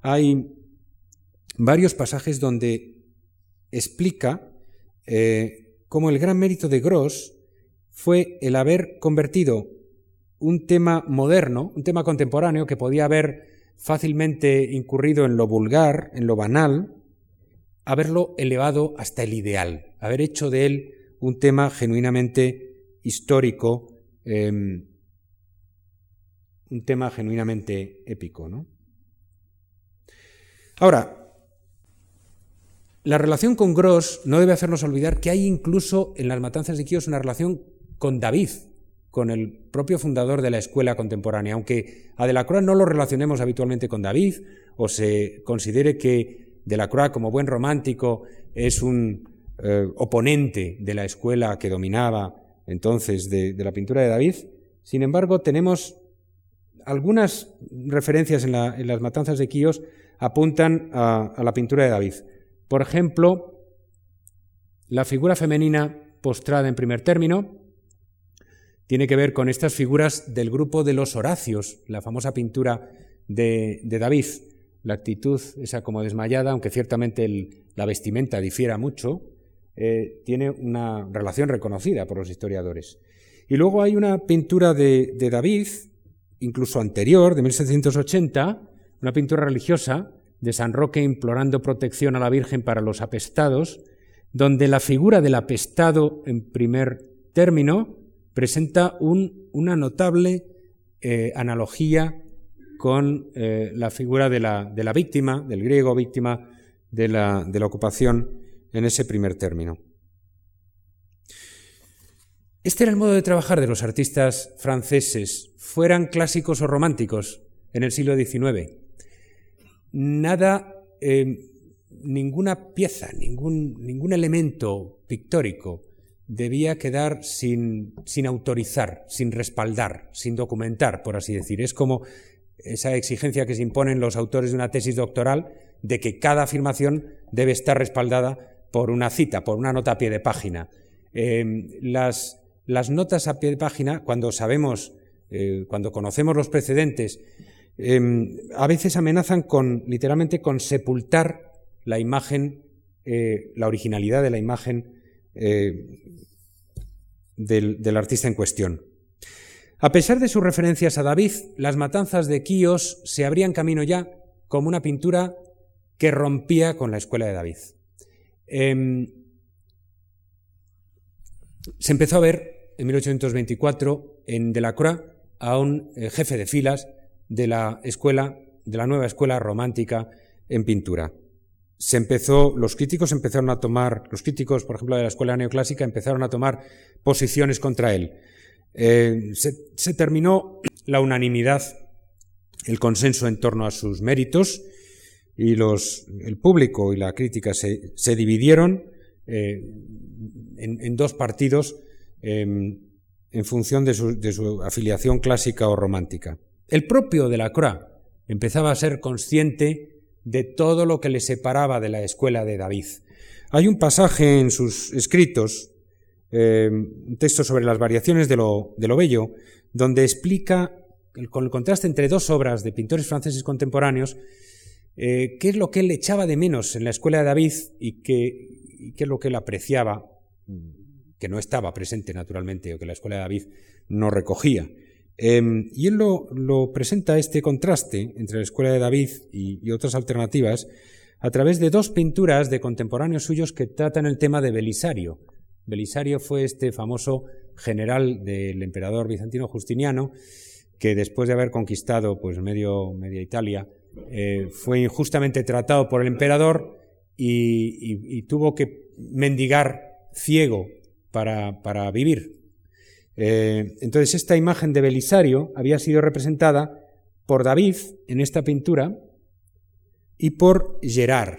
hay varios pasajes donde explica eh, cómo el gran mérito de Gross fue el haber convertido un tema moderno, un tema contemporáneo que podía haber fácilmente incurrido en lo vulgar, en lo banal, haberlo elevado hasta el ideal, haber hecho de él un tema genuinamente histórico, em, un tema genuinamente épico. ¿no? Ahora, la relación con Gross no debe hacernos olvidar que hay incluso en las matanzas de Quíos una relación con David, con el propio fundador de la escuela contemporánea. Aunque a Delacroix no lo relacionemos habitualmente con David, o se considere que Delacroix, como buen romántico, es un eh, oponente de la escuela que dominaba entonces de, la pintura de David, sin embargo, tenemos algunas referencias en, las matanzas de Quíos apuntan a la pintura de David. Por ejemplo, la figura femenina postrada en primer término tiene que ver con estas figuras del grupo de los Horacios, la famosa pintura de, David. La actitud esa como desmayada, aunque ciertamente la vestimenta difiera mucho, eh, tiene una relación reconocida por los historiadores. Y luego hay una pintura de, de David, incluso anterior, de 1780, una pintura religiosa de San Roque implorando protección a la Virgen para los apestados, donde la figura del apestado en primer término presenta una notable eh, analogía con eh, la figura de la, víctima, del griego víctima de la, de la ocupación en ese primer término. Este era el modo de trabajar de los artistas franceses, fueran clásicos o románticos, en el siglo XIX. Nada, eh, ninguna pieza, ningún, ningún elemento pictórico debía quedar sin, sin, autorizar, sin respaldar, sin documentar, por así decir. Es como esa exigencia que se imponen los autores de una tesis doctoral de que cada afirmación debe estar respaldada por una cita, por una nota a pie de página. Em, las, las, notas a pie de página, cuando sabemos, eh, cuando conocemos los precedentes, em, a veces amenazan con, literalmente, con sepultar la imagen, eh, la originalidad de la imagen eh, del, artista en cuestión. A pesar de sus referencias a David, las matanzas de Quíos se abrían camino ya como una pintura que rompía con la escuela de David. Em, se empezó a ver en 1824 en Delacroix a un eh, jefe de filas de la escuela, de la nueva escuela romántica en pintura se empezó, los críticos empezaron a tomar, los críticos, por ejemplo, de la escuela neoclásica, empezaron a tomar posiciones contra él. Eh, se, terminó la unanimidad, el consenso en torno a sus méritos, y los, el público y la crítica se, dividieron eh, en, dos partidos em, en función de su, de su, afiliación clásica o romántica. El propio de la Croix empezaba a ser consciente de todo lo que le separaba de la escuela de David. Hay un pasaje en sus escritos, eh, un texto sobre las variaciones de lo, de lo bello, donde explica, con el contraste entre dos obras de pintores franceses contemporáneos, eh, qué es lo que él echaba de menos en la escuela de David y qué, qué es lo que él apreciaba, que no estaba presente naturalmente, o que la escuela de David no recogía. Em, y él lo, presenta este contraste entre la escuela de David y, otras alternativas a través de dos pinturas de contemporáneos suyos que tratan el tema de Belisario. Belisario fue este famoso general del emperador bizantino Justiniano que después de haber conquistado pues medio, media Italia eh, fue injustamente tratado por el emperador y, tuvo que mendigar ciego para vivir. Eh, entonces, esta imagen de Belisario había sido representada por David en esta pintura y por Gerard.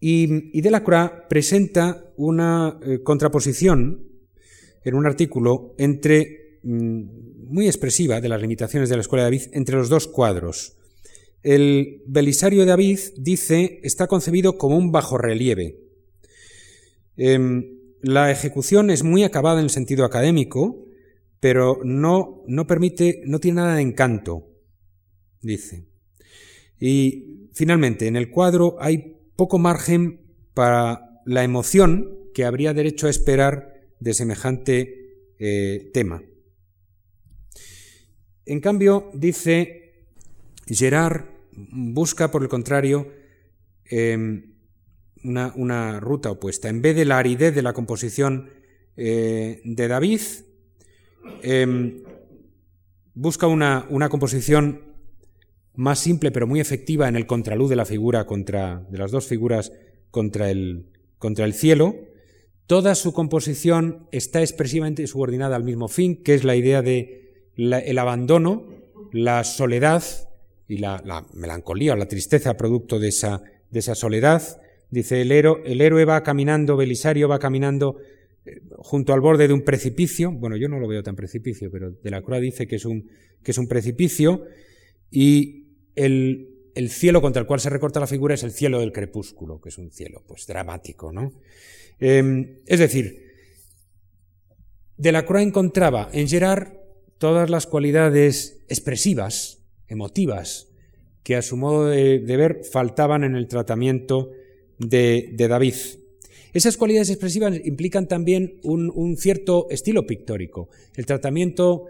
Y, Delacroix presenta una eh, contraposición en un artículo entre mm, muy expresiva de las limitaciones de la escuela de David entre los dos cuadros. El Belisario de David dice está concebido como un bajorrelieve. Em, la ejecución es muy acabada en el sentido académico, pero no, no permite, no tiene nada de encanto, dice. Y finalmente, en el cuadro hay poco margen para la emoción que habría derecho a esperar de semejante eh, tema. En cambio, dice, Gerard busca, por el contrario, em, una, ruta opuesta. En vez de la aridez de la composición eh, de David, em, busca una, una, composición más simple pero muy efectiva en el contraluz de la figura contra, de las dos figuras contra el, contra el cielo. Toda su composición está expresivamente subordinada al mismo fin, que es la idea de el abandono, la soledad y la, la melancolía o la tristeza producto de esa, de esa soledad, Dice, el, héroe, va caminando, Belisario va caminando eh, junto al borde de un precipicio. Bueno, yo no lo veo tan precipicio, pero de la Croix dice que es un, que es un precipicio. Y el, cielo contra el cual se recorta la figura es el cielo del crepúsculo, que es un cielo, pues dramático, ¿no? Em, es decir, de la Croix encontraba en Gerard todas las cualidades expresivas, emotivas, que a su modo de ver faltaban en el tratamiento de, David. Esas cualidades expresivas implican también un, cierto estilo pictórico. El tratamiento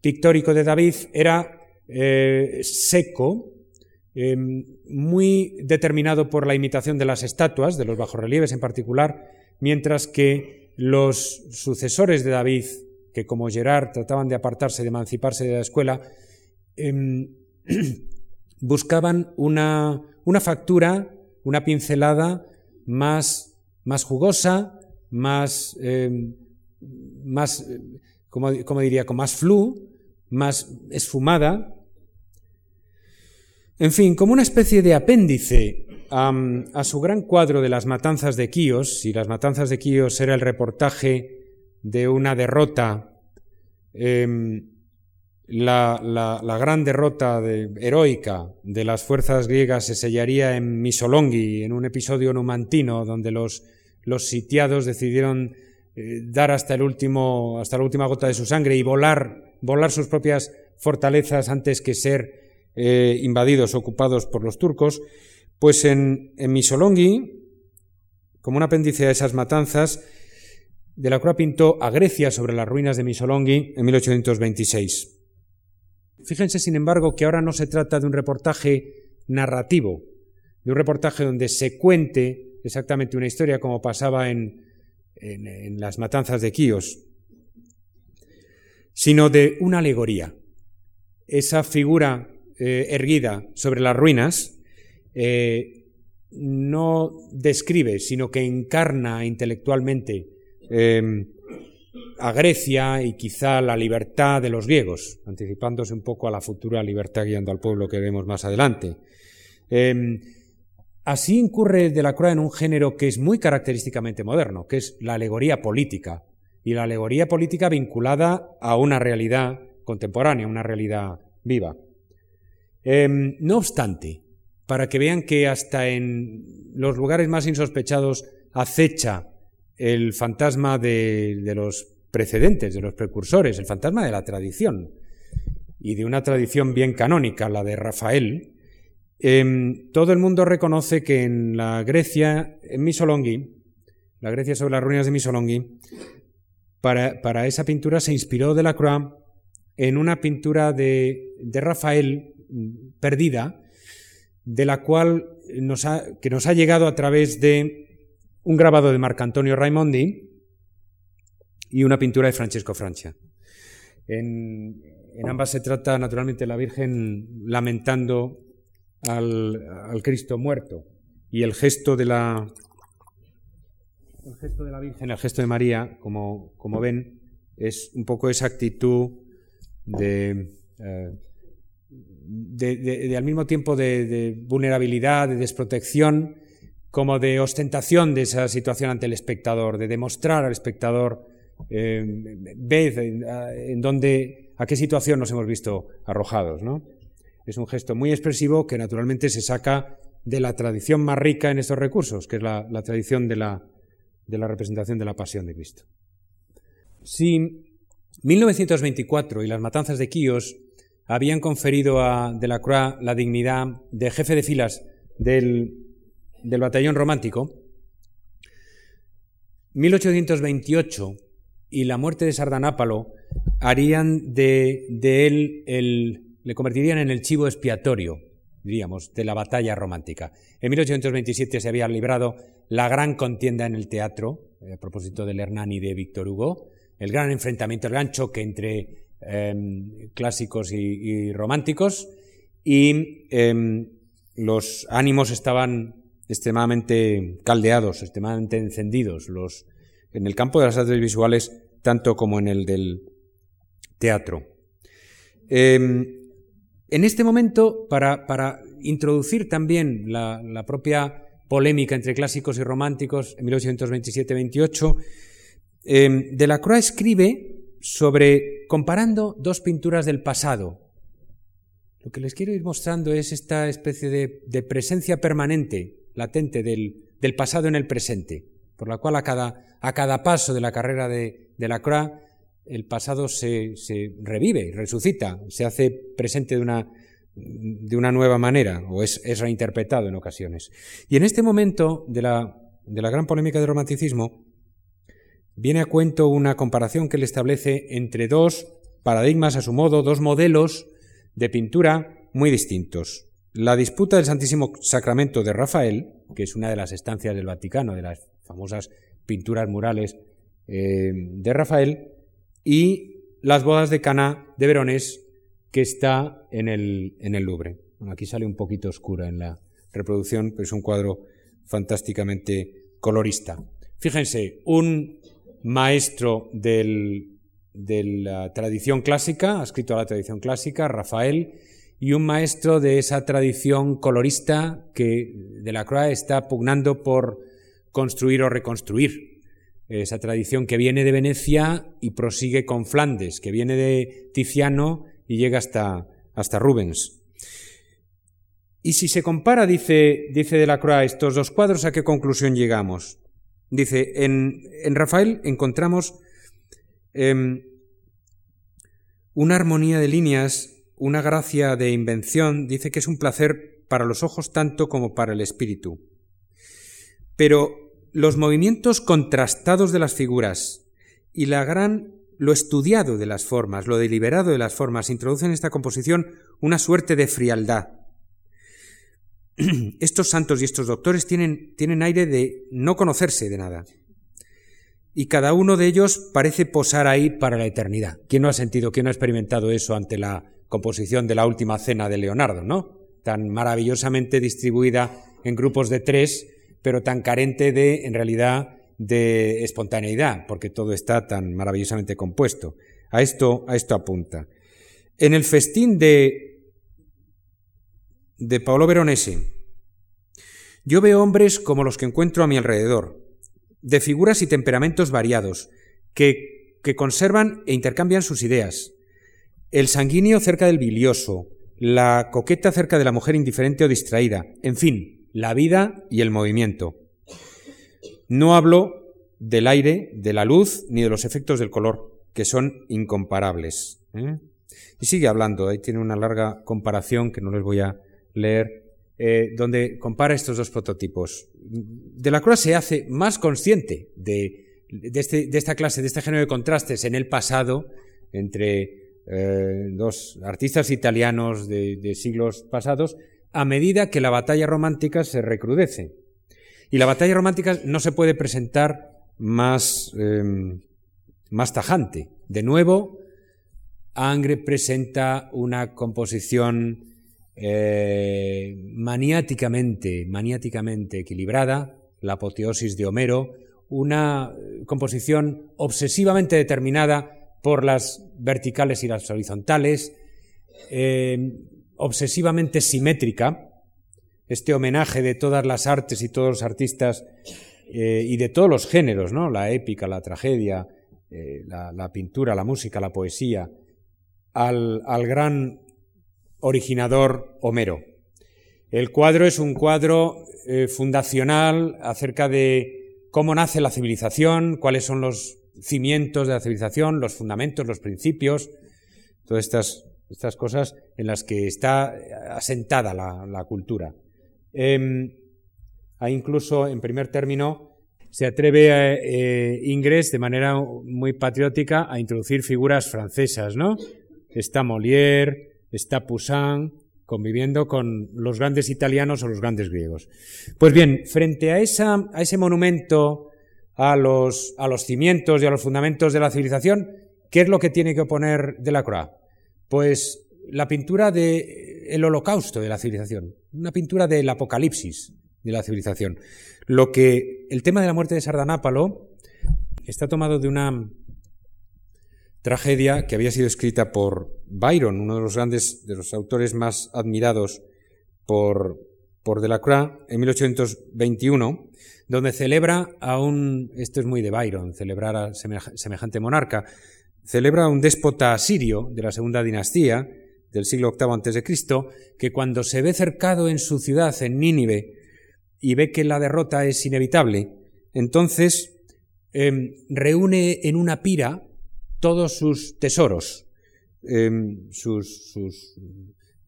pictórico de David era eh, seco, em, muy determinado por la imitación de las estatuas, de los bajorrelieves en particular, mientras que los sucesores de David, que como Gerard trataban de apartarse, de emanciparse de la escuela, em, [clears throat] buscaban una, factura, una pincelada más, más jugosa, más, em, más como, diría, con más flu, más esfumada. En fin, como una especie de apéndice a su gran cuadro de las matanzas de Quíos, y las matanzas de Quíos era el reportaje de una derrota, em, la, gran derrota heroica de las fuerzas griegas se sellaría en Misolonghi, en un episodio numantino donde los, los sitiados decidieron eh, dar hasta, el último, hasta la última gota de su sangre y volar, volar sus propias fortalezas antes que ser eh, invadidos, ocupados por los turcos. Pues en, en Misolonghi, como un apéndice a esas matanzas, de la Croix pintó a Grecia sobre las ruinas de Misolonghi en 1826. Fíjense, sin embargo, que ahora no se trata de un reportaje narrativo, de un reportaje donde se cuente exactamente una historia como pasaba en, las matanzas de Quíos, sino de una alegoría. Esa figura eh, erguida sobre las ruinas eh, no describe, sino que encarna intelectualmente em, a Grecia y quizá la libertad de los griegos, anticipándose un poco a la futura libertad guiando al pueblo que vemos más adelante. Em, así incurre Delacroix en un género que es muy característicamente moderno, que es la alegoría política, y la alegoría política vinculada a una realidad contemporánea, una realidad viva. Em, no obstante, para que vean que hasta en los lugares más insospechados acecha el fantasma de, los precedentes, de los precursores, el fantasma de la tradición, y de una tradición bien canónica, la de Rafael, em, todo el mundo reconoce que en la Grecia, en Misolonghi, la Grecia sobre las ruinas de Misolonghi, para, esa pintura se inspiró Delacroix en una pintura de, Rafael perdida, de la cual que nos ha llegado a través de un grabado de Marcantonio Raimondi y una pintura de Francesco Francia. En, ambas se trata naturalmente la Virgen lamentando al, Cristo muerto y el gesto de la el gesto de la Virgen, el gesto de María, como, como ven, es un poco esa actitud de, eh, de, al mismo tiempo de, vulnerabilidad, de desprotección, como de ostentación de esa situación ante el espectador, de demostrar al espectador, eh, en, dónde, a qué situación nos hemos visto arrojados. ¿no? Es un gesto muy expresivo que naturalmente se saca de la tradición más rica en estos recursos, que es la, tradición de la, de la representación de la pasión de Cristo. Si 1924 y las matanzas de Quíos habían conferido a Delacroix la dignidad de jefe de filas del del batallón romántico, 1828 y la muerte de Sardanápalo harían de, él el, le convertirían en el chivo expiatorio, diríamos, de la batalla romántica. En 1827 se había librado la gran contienda en el teatro, eh, a propósito del Hernani de Víctor Hugo, el gran enfrentamiento, el gran choque entre em, clásicos y, románticos, y em, los ánimos estaban extremadamente caldeados, extremadamente encendidos, los, en el campo de las artes visuales, tanto como en el del teatro. Em, en este momento, para, introducir también la, propia polémica entre clásicos y románticos, en 1827-28, eh, Delacroix escribe sobre comparando dos pinturas del pasado. Lo que les quiero ir mostrando es esta especie de presencia permanente latente del, pasado en el presente, por la cual a cada, a cada paso de la carrera de, la Croix el pasado se, se, revive, resucita, se hace presente de una, de una nueva manera o es, reinterpretado en ocasiones. Y en este momento de la, de la gran polémica del romanticismo, viene a cuento una comparación que él establece entre dos paradigmas, a su modo, dos modelos de pintura muy distintos. La disputa del Santísimo Sacramento de Rafael, que es una de las estancias del Vaticano, de las famosas pinturas murales eh, de Rafael, y las bodas de Cana de Verones, que está en el, en el Louvre. aquí sale un poquito oscura en la reproducción, pero es un cuadro fantásticamente colorista. Fíjense, un maestro de la tradición clásica, ha escrito a la tradición clásica, Rafael, y un maestro de esa tradición colorista que de la Croix está pugnando por construir o reconstruir. Esa tradición que viene de Venecia y prosigue con Flandes, que viene de Tiziano y llega hasta, hasta Rubens. Y si se compara, dice, dice de la Croix, estos dos cuadros, ¿a qué conclusión llegamos? Dice, en, Rafael encontramos em, una armonía de líneas, una gracia de invención, dice que es un placer para los ojos tanto como para el espíritu. Pero los movimientos contrastados de las figuras y la gran lo estudiado de las formas, lo deliberado de las formas, introducen en esta composición una suerte de frialdad. [clears throat] Estos santos y estos doctores tienen, tienen aire de no conocerse de nada. Y cada uno de ellos parece posar ahí para la eternidad. ¿Quién no ha sentido, quién no ha experimentado eso ante la composición de la última cena de Leonardo, no? Tan maravillosamente distribuida en grupos de tres, pero tan carente de, en realidad, de espontaneidad, porque todo está tan maravillosamente compuesto. A esto, a esto apunta. En el festín de, de Paolo Veronese, yo veo hombres como los que encuentro a mi alrededor, de figuras y temperamentos variados, que, que conservan e intercambian sus ideas. El sanguíneo cerca del bilioso, la coqueta cerca de la mujer indiferente o distraída, en fin, la vida y el movimiento. No hablo del aire, de la luz, ni de los efectos del color, que son incomparables. ¿eh? Y sigue hablando, ahí tiene una larga comparación que no les voy a leer, eh, donde compara estos dos prototipos. De la Cruz se hace más consciente este, de, esta clase, de este género de contrastes en el pasado entre eh, dos artistas italianos de siglos pasados, a medida que la batalla romántica se recrudece. Y la batalla romántica no se puede presentar más, em, más tajante. De nuevo, Angre presenta una composición eh, maniáticamente, maniáticamente equilibrada, la apoteosis de Homero, una composición obsesivamente determinada por las verticales y las horizontales, em, obsesivamente simétrica, este homenaje de todas las artes y todos los artistas eh, y de todos los géneros, ¿no? La épica, la tragedia, eh, la, pintura, la música, la poesía, al, gran originador Homero. El cuadro es un cuadro eh, fundacional acerca de cómo nace la civilización, cuáles son los cimientos de la civilización, los fundamentos, los principios, todas estas, cosas en las que está asentada la cultura. Eh, incluso, en primer término, se atreve a, eh, Ingres de manera muy patriótica a introducir figuras francesas, ¿no? Está Molière, está Poussin, conviviendo con los grandes italianos o los grandes griegos. Pues bien, frente a ese monumento a los, a los cimientos y a los fundamentos de la civilización, ¿qué es lo que tiene que oponer Delacroix? Pues la pintura del holocausto de la civilización, una pintura del apocalipsis de la civilización. Lo que el tema de la muerte de Sardanápalo está tomado de una tragedia que había sido escrita por Byron, uno de los grandes, de los autores más admirados por, por Delacroix, en 1821, donde celebra a un, esto es muy de Byron, celebrar a semejante monarca, celebra a un déspota sirio de la segunda dinastía, del siglo VIII a.C., que cuando se ve cercado en su ciudad, en Nínive, y ve que la derrota es inevitable, entonces em, reúne en una pira todos sus tesoros, em, sus,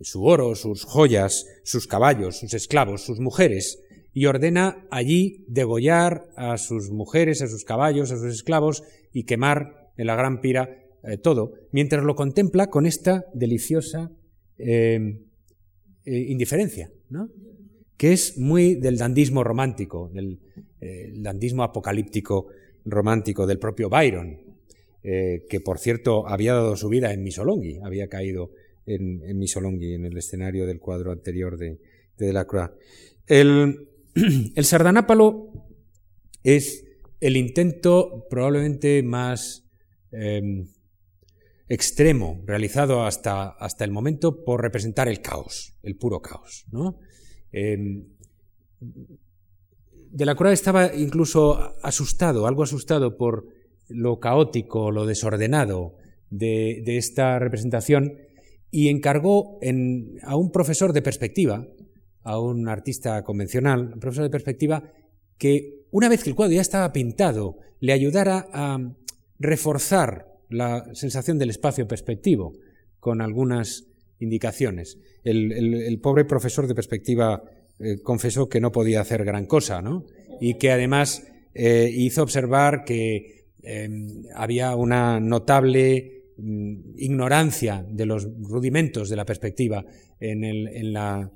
su oro, sus joyas, sus caballos, sus esclavos, sus mujeres, y ordena allí degollar a sus mujeres, a sus caballos, a sus esclavos y quemar en la gran pira eh, todo, mientras lo contempla con esta deliciosa eh, eh, indiferencia, ¿no? que es muy del dandismo romántico, del dandismo apocalíptico romántico del propio Byron, que por cierto había dado su vida en Misolonghi, había caído en, en Misolonghi, en el escenario del cuadro anterior de, de Delacroix. El, [clears throat] el sardanápalo es el intento probablemente más em, extremo realizado hasta, hasta, el momento por representar el caos, el puro caos. ¿no? Eh, Delacroix estaba incluso asustado, algo asustado por lo caótico, lo desordenado de, de esta representación y encargó a un profesor de perspectiva, a un artista convencional, un profesor de perspectiva, que una vez que el cuadro ya estaba pintado, le ayudara a reforzar la sensación del espacio perspectivo con algunas indicaciones. El, pobre profesor de perspectiva eh, confesó que no podía hacer gran cosa, ¿no? Y que además eh, hizo observar que em, había una notable ignorancia de los rudimentos de la perspectiva en, la,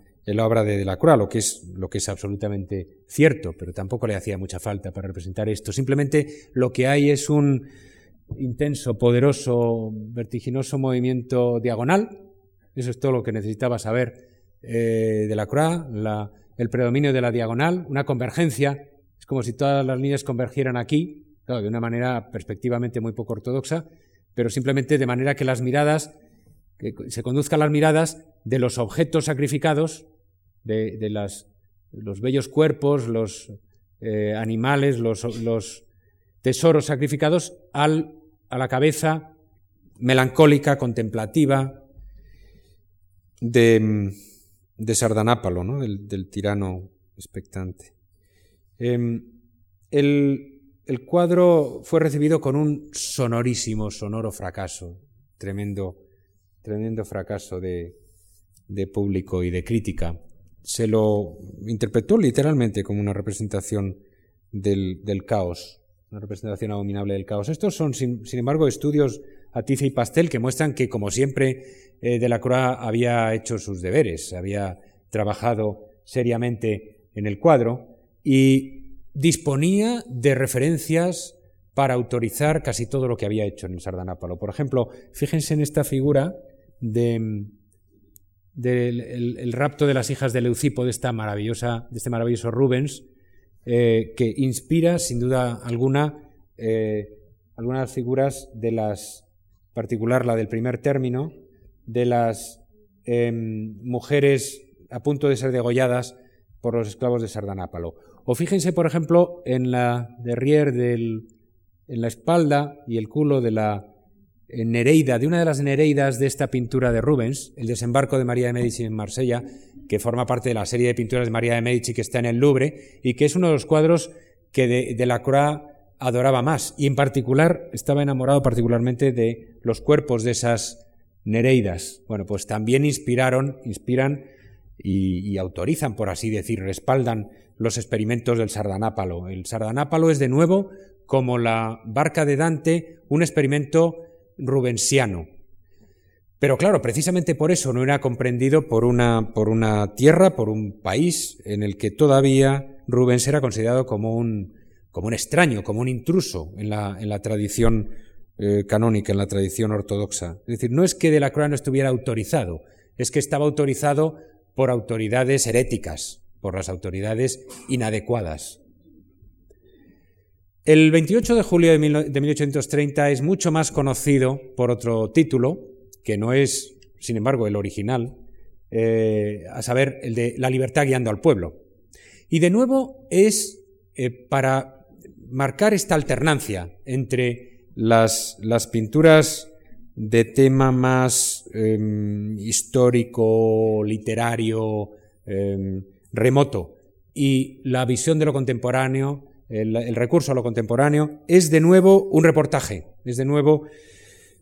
obra de Delacroix, lo que, es, lo que es absolutamente cierto, pero tampoco le hacía mucha falta para representar esto. Simplemente lo que hay es un intenso, poderoso, vertiginoso movimiento diagonal. Eso es todo lo que necesitaba saber eh, Delacroix, el predominio de la diagonal, una convergencia. Es como si todas las líneas convergieran aquí, de una manera perspectivamente muy poco ortodoxa, pero simplemente de manera que las miradas, que se conduzcan las miradas de los objetos sacrificados, de, los bellos cuerpos, los eh, animales, los, tesoros sacrificados, al, a la cabeza melancólica, contemplativa de, Sardanápalo, ¿no? del, tirano expectante. Em, el, el cuadro fue recibido con un sonorísimo, sonoro fracaso, tremendo, tremendo fracaso de, público y de crítica. Se lo interpretó literalmente como una representación del, caos, una representación abominable del caos. Estos son, sin, embargo, estudios a tiza y pastel que muestran que, como siempre, eh, Delacroix había hecho sus deberes, había trabajado seriamente en el cuadro y disponía de referencias para autorizar casi todo lo que había hecho en el Sardanápalo. Por ejemplo, fíjense en esta figura del rapto de las hijas de Leucipo, de, esta maravillosa, de este maravilloso Rubens, eh, que inspira, sin duda alguna, eh, algunas figuras de las, particular la del primer término, de las em, mujeres a punto de ser degolladas por los esclavos de Sardanápalo. O fíjense, por ejemplo, en la derrière del, en la espalda y el culo de la Nereida, de una de las Nereidas de esta pintura de Rubens, el desembarco de María de Medici en Marsella, que forma parte de la serie de pinturas de María de Medici que está en el Louvre y que es uno de los cuadros que de, la Croix adoraba más. Y en particular estaba enamorado particularmente de los cuerpos de esas Nereidas. Bueno, pues también inspiraron, inspiran y, autorizan, por así decir, respaldan los experimentos del sardanápalo. El sardanápalo es de nuevo, como la barca de Dante, un experimento rubensiano. Pero claro, precisamente por eso no era comprendido por una, por una tierra, por un país en el que todavía Rubens era considerado como un, como un extraño, como un intruso en la, en la tradición eh, canónica, en la tradición ortodoxa. Es decir, no es que de la no estuviera autorizado, es que estaba autorizado por autoridades heréticas, por las autoridades inadecuadas. El 28 de julio de 1830 es mucho más conocido por otro título, que no es, sin embargo, el original, eh, a saber, el de La libertad guiando al pueblo. Y de nuevo es eh, para marcar esta alternancia entre las, pinturas de tema más em, histórico, literario, em, remoto, y la visión de lo contemporáneo, el, recurso a lo contemporáneo, es de nuevo un reportaje, es de nuevo,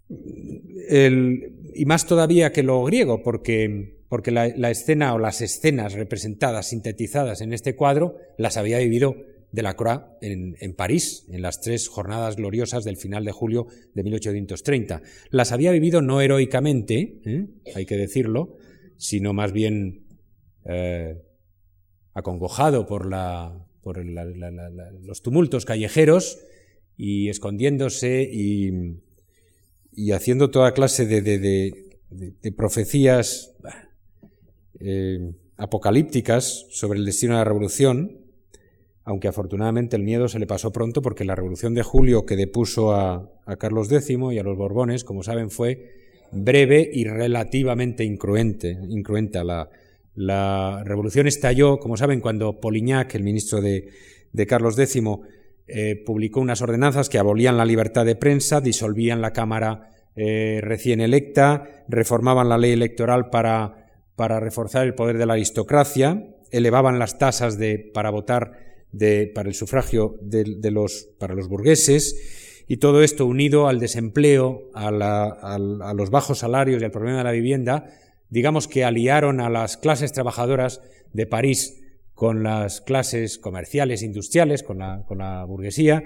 y más todavía que lo griego, porque porque la, escena o las escenas representadas, sintetizadas en este cuadro, las había vivido Delacroix en, en París, en las tres jornadas gloriosas del final de julio de 1830. Las había vivido no heroicamente, ¿eh? hay que decirlo, sino más bien eh, acongojado por, la, por los tumultos callejeros y escondiéndose y, y haciendo toda clase de, de profecías eh, apocalípticas sobre el destino de la revolución, aunque afortunadamente el miedo se le pasó pronto porque la revolución de julio que depuso a, Carlos X y a los Borbones, como saben, fue breve y relativamente incruente, incruenta. La, la revolución estalló, como saben, cuando Polignac, el ministro de, Carlos X, eh, publicó unas ordenanzas que abolían la libertad de prensa, disolvían la Cámara eh, recién electa, reformaban la ley electoral para reforzar el poder de la aristocracia, elevaban las tasas de, para votar de, para el sufragio de, los, para los burgueses, y todo esto unido al desempleo, a, a los bajos salarios y al problema de la vivienda, digamos que aliaron a las clases trabajadoras de París con las clases comerciales, industriales, con la, burguesía,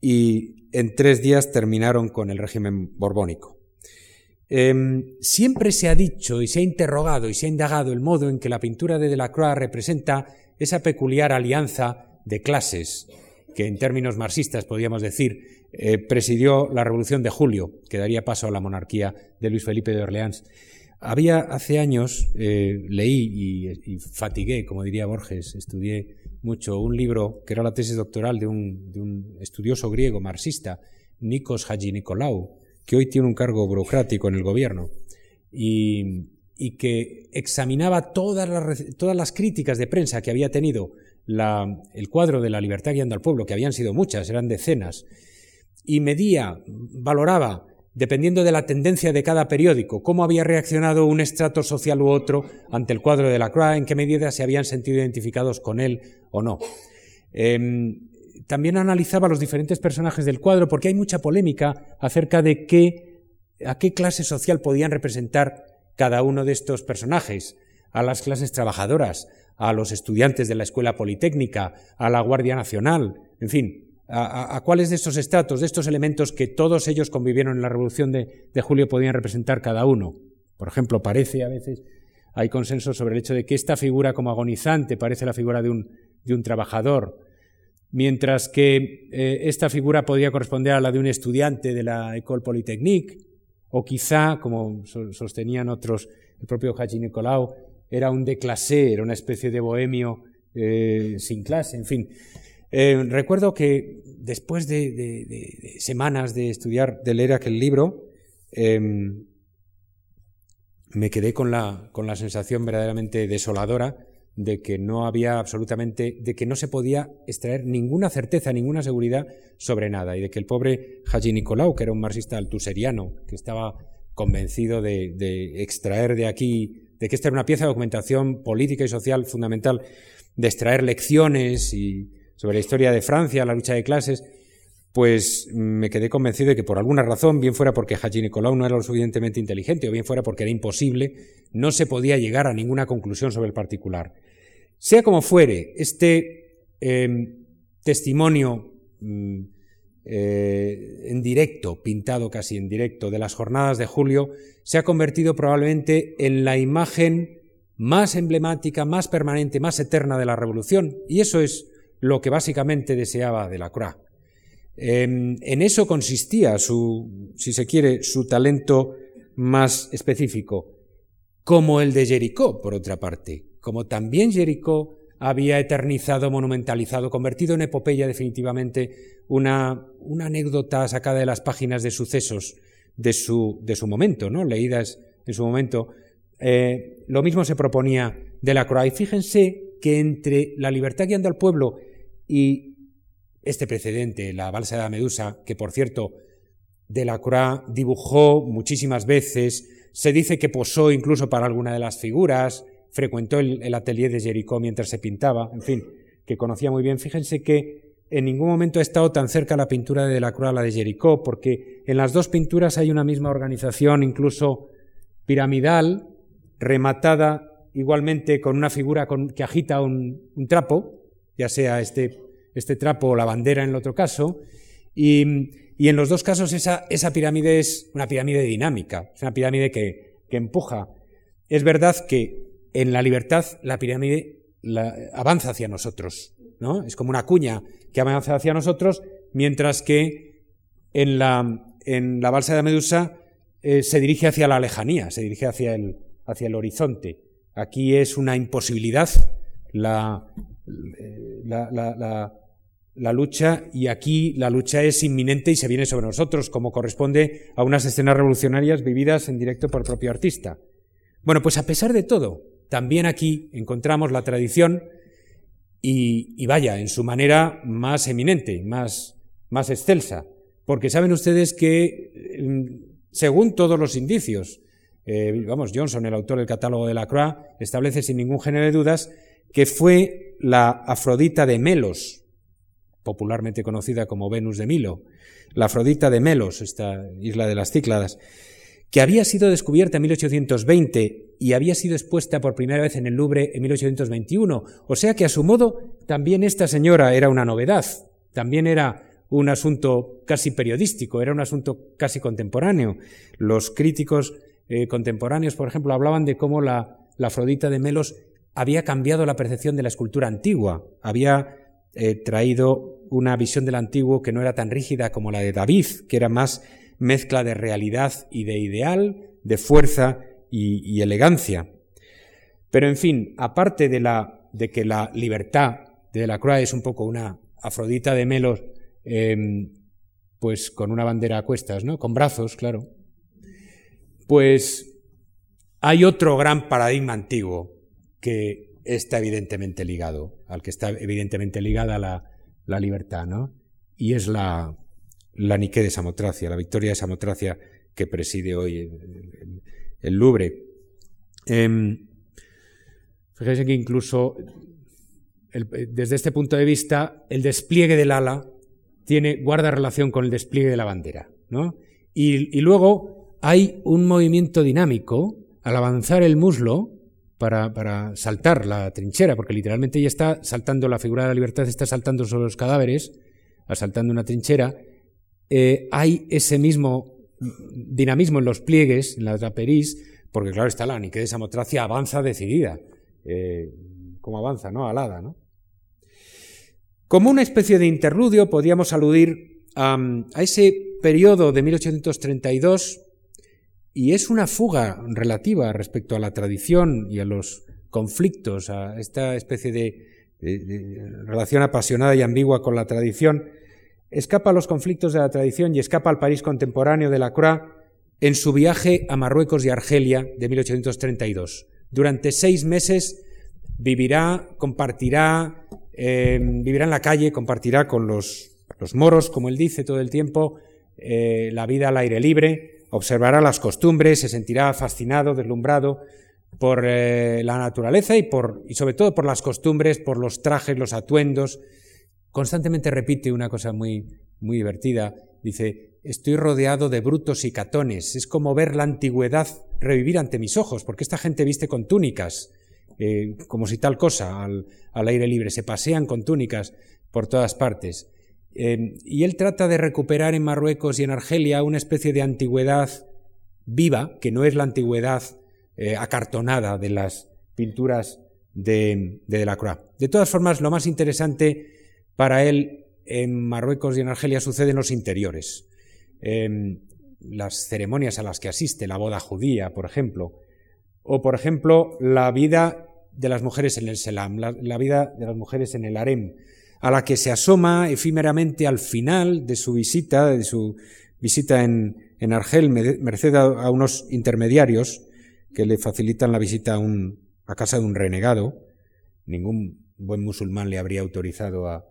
y en tres días terminaron con el régimen borbónico. Em, siempre se ha dicho y se ha interrogado y se ha indagado el modo en que la pintura de Delacroix representa esa peculiar alianza de clases que en términos marxistas podríamos decir eh, presidió la Revolución de Julio, que daría paso a la monarquía de Luis Felipe de Orleans. Había hace años, eh, leí y, fatigué, como diría Borges, estudié mucho un libro que era la tesis doctoral de un, de un estudioso griego marxista, Nikos Hadji que hoy tiene un cargo burocrático en el gobierno y, que examinaba todas las, todas las, críticas de prensa que había tenido el cuadro de la libertad guiando al pueblo, que habían sido muchas, eran decenas, y medía, valoraba, dependiendo de la tendencia de cada periódico, cómo había reaccionado un estrato social u otro ante el cuadro de la Croix, en qué medida se habían sentido identificados con él o no. Em, también analizaba los diferentes personajes del cuadro porque hay mucha polémica acerca de qué, a qué clase social podían representar cada uno de estos personajes, a las clases trabajadoras, a los estudiantes de la escuela politécnica, a la Guardia Nacional, en fin, a, cuáles de estos estratos, de estos elementos que todos ellos convivieron en la Revolución de, Julio podían representar cada uno. Por ejemplo, parece a veces, hay consenso sobre el hecho de que esta figura como agonizante parece la figura de un, de un trabajador, mientras que eh, esta figura podría corresponder a la de un estudiante de la École Polytechnique, o quizá, como sostenían otros, el propio Haji Nicolau, era un de clase, era una especie de bohemio eh, sin clase, en fin. Eh, recuerdo que después de, semanas de estudiar, de leer aquel libro, em, me quedé con la, con la sensación verdaderamente desoladora de que no había absolutamente, de que no se podía extraer ninguna certeza, ninguna seguridad sobre nada, y de que el pobre Haji Nicolau, que era un marxista altuseriano, que estaba convencido de, extraer de aquí, de que esta era una pieza de documentación política y social fundamental, de extraer lecciones y sobre la historia de Francia, la lucha de clases, pues me quedé convencido de que por alguna razón, bien fuera porque Haji Nicolau no era lo suficientemente inteligente, o bien fuera porque era imposible, no se podía llegar a ninguna conclusión sobre el particular. Sea como fuere, este em, testimonio mm, eh, en directo, pintado casi en directo, de las jornadas de julio, se ha convertido probablemente en la imagen más emblemática, más permanente, más eterna de la revolución, y eso es lo que básicamente deseaba de la Croix. Em, en eso consistía su, si se quiere, su talento más específico, como el de Jericó, por otra parte, como también Jericó había eternizado, monumentalizado, convertido en epopeya definitivamente una, anécdota sacada de las páginas de sucesos de su, de su momento, ¿no? leídas en su momento. Eh, lo mismo se proponía de la Croix. Y fíjense que entre la libertad guiando al pueblo y este precedente, la balsa de la Medusa, que por cierto Delacroix dibujó muchísimas veces, se dice que posó incluso para alguna de las figuras, frecuentó el, atelier de Jericó mientras se pintaba, en fin, que conocía muy bien. Fíjense que en ningún momento ha estado tan cerca la pintura de Delacroix a la de Jericó, porque en las dos pinturas hay una misma organización, incluso piramidal, rematada igualmente con una figura que agita un, trapo, ya sea este, este, trapo o la bandera en el otro caso, y, en los dos casos esa, pirámide es una pirámide dinámica, es una pirámide que, empuja. Es verdad que en la libertad la pirámide avanza hacia nosotros, ¿no? Es como una cuña que avanza hacia nosotros, mientras que en la, en la balsa de Medusa eh, se dirige hacia la lejanía, se dirige hacia el, hacia el horizonte. Aquí es una imposibilidad la, la, lucha y aquí la lucha es inminente y se viene sobre nosotros, como corresponde a unas escenas revolucionarias vividas en directo por el propio artista. Bueno, pues a pesar de todo, también aquí encontramos la tradición y, y vaya, en su manera más eminente, más, más excelsa. Porque saben ustedes que, mm, según todos los indicios, eh, vamos, Johnson, el autor del catálogo de la Croix, establece sin ningún género de dudas que fue la Afrodita de Melos, popularmente conocida como Venus de Milo, la Afrodita de Melos, esta isla de las Cícladas, que había sido descubierta en 1820 y había sido expuesta por primera vez en el Louvre en 1821. O sea que a su modo también esta señora era una novedad, también era un asunto casi periodístico, era un asunto casi contemporáneo. Los críticos eh, contemporáneos, por ejemplo, hablaban de cómo la, Afrodita de Melos había cambiado la percepción de la escultura antigua, había eh, traído una visión del antiguo que no era tan rígida como la de David, que era más mezcla de realidad y de ideal, de fuerza y, elegancia. Pero en fin, aparte de, la, de que la libertad de la Croix es un poco una Afrodita de Melos Em, pues con una bandera a cuestas, ¿no? Con brazos, claro. Pues hay otro gran paradigma antiguo que está evidentemente ligado, al que está evidentemente ligada la, libertad, ¿no? Y es la, la de Samotracia, la victoria de Samotracia que preside hoy el, Louvre. Eh, fíjense que incluso desde este punto de vista, el despliegue del ala tiene, guarda relación con el despliegue de la bandera. ¿no? Y, luego hay un movimiento dinámico al avanzar el muslo para, saltar la trinchera, porque literalmente ella está saltando, la figura de la libertad está saltando sobre los cadáveres, asaltando una trinchera. Eh, hay ese mismo dinamismo en los pliegues, en la draperís, porque claro está la de Samotracia avanza decidida. Eh, ¿Cómo avanza, no? Alada, ¿no? Como una especie de interludio podríamos aludir a, ese periodo de 1832 y es una fuga relativa respecto a la tradición y a los conflictos, a esta especie de, relación apasionada y ambigua con la tradición, escapa a los conflictos de la tradición y escapa al París contemporáneo de la Croix en su viaje a Marruecos y Argelia de 1832. Durante seis meses vivirá, compartirá, eh, vivirá en la calle, compartirá con los, moros, como él dice todo el tiempo, eh, la vida al aire libre, observará las costumbres, se sentirá fascinado, deslumbrado por eh, la naturaleza y, por, y sobre todo por las costumbres, por los trajes, los atuendos. Constantemente repite una cosa muy, muy divertida. Dice, estoy rodeado de brutos y catones. Es como ver la antigüedad revivir ante mis ojos, porque esta gente viste con túnicas, eh, como si tal cosa, al, aire libre, se pasean con túnicas por todas partes. Eh, y él trata de recuperar en Marruecos y en Argelia una especie de antigüedad viva, que no es la antigüedad eh, acartonada de las pinturas de, de Delacroix. De todas formas, lo más interesante para él en Marruecos y en Argelia sucede en los interiores. las ceremonias a las que asiste, la boda judía, por ejemplo, o, por ejemplo, la vida de las mujeres en el Selam, la, vida de las mujeres en el harem, a la que se asoma efímeramente al final de su visita, de su visita en, Argel, merced a, unos intermediarios que le facilitan la visita a, un, a casa de un renegado. Ningún buen musulmán le habría autorizado a,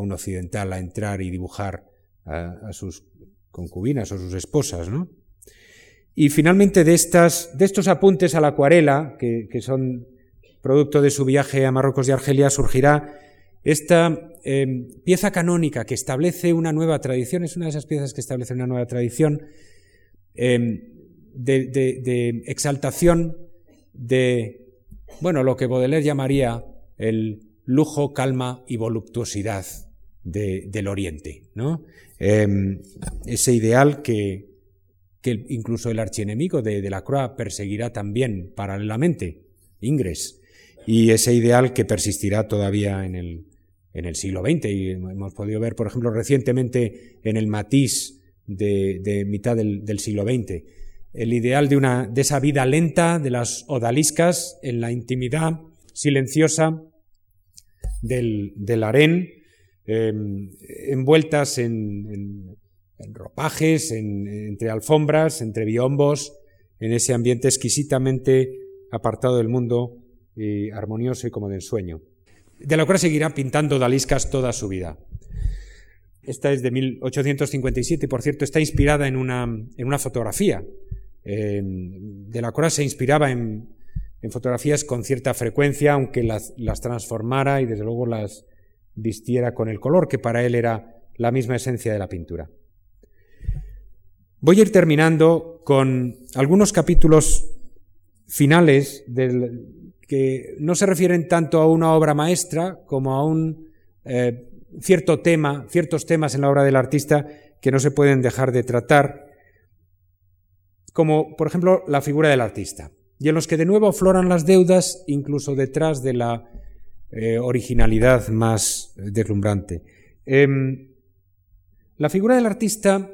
un occidental a entrar y dibujar a, sus concubinas o sus esposas, ¿no? Y finalmente de, estas, de estos apuntes a la acuarela, que, son producto de su viaje a Marruecos y Argelia, surgirá esta em, pieza canónica que establece una nueva tradición, es una de esas piezas que establece una nueva tradición em, de, exaltación de, bueno, lo que Baudelaire llamaría el lujo, calma y voluptuosidad del Oriente, ¿no? Em, ese ideal que, incluso el archienemigo de, de la Croix perseguirá también paralelamente, Ingres, y ese ideal que persistirá todavía en el, en el siglo XX. Y hemos podido ver, por ejemplo, recientemente en el matiz de, mitad del, siglo XX, el ideal de, una, de esa vida lenta de las odaliscas en la intimidad silenciosa del, del harén, em, envueltas en, ropajes, entre alfombras, entre biombos, en ese ambiente exquisitamente apartado del mundo y armonioso y como del sueño de la cual seguirá pintando odaliscas toda su vida. Esta es de 1857 y, por cierto, está inspirada en una, en una fotografía. Eh, de la cual se inspiraba en, fotografías con cierta frecuencia, aunque las, las transformara y, desde luego, las vistiera con el color, que para él era la misma esencia de la pintura. Voy a ir terminando con algunos capítulos finales del, que no se refieren tanto a una obra maestra como a un eh, cierto tema, ciertos temas en la obra del artista que no se pueden dejar de tratar, como por ejemplo la figura del artista, y en los que de nuevo afloran las deudas incluso detrás de la eh, originalidad más deslumbrante. Em, la figura del artista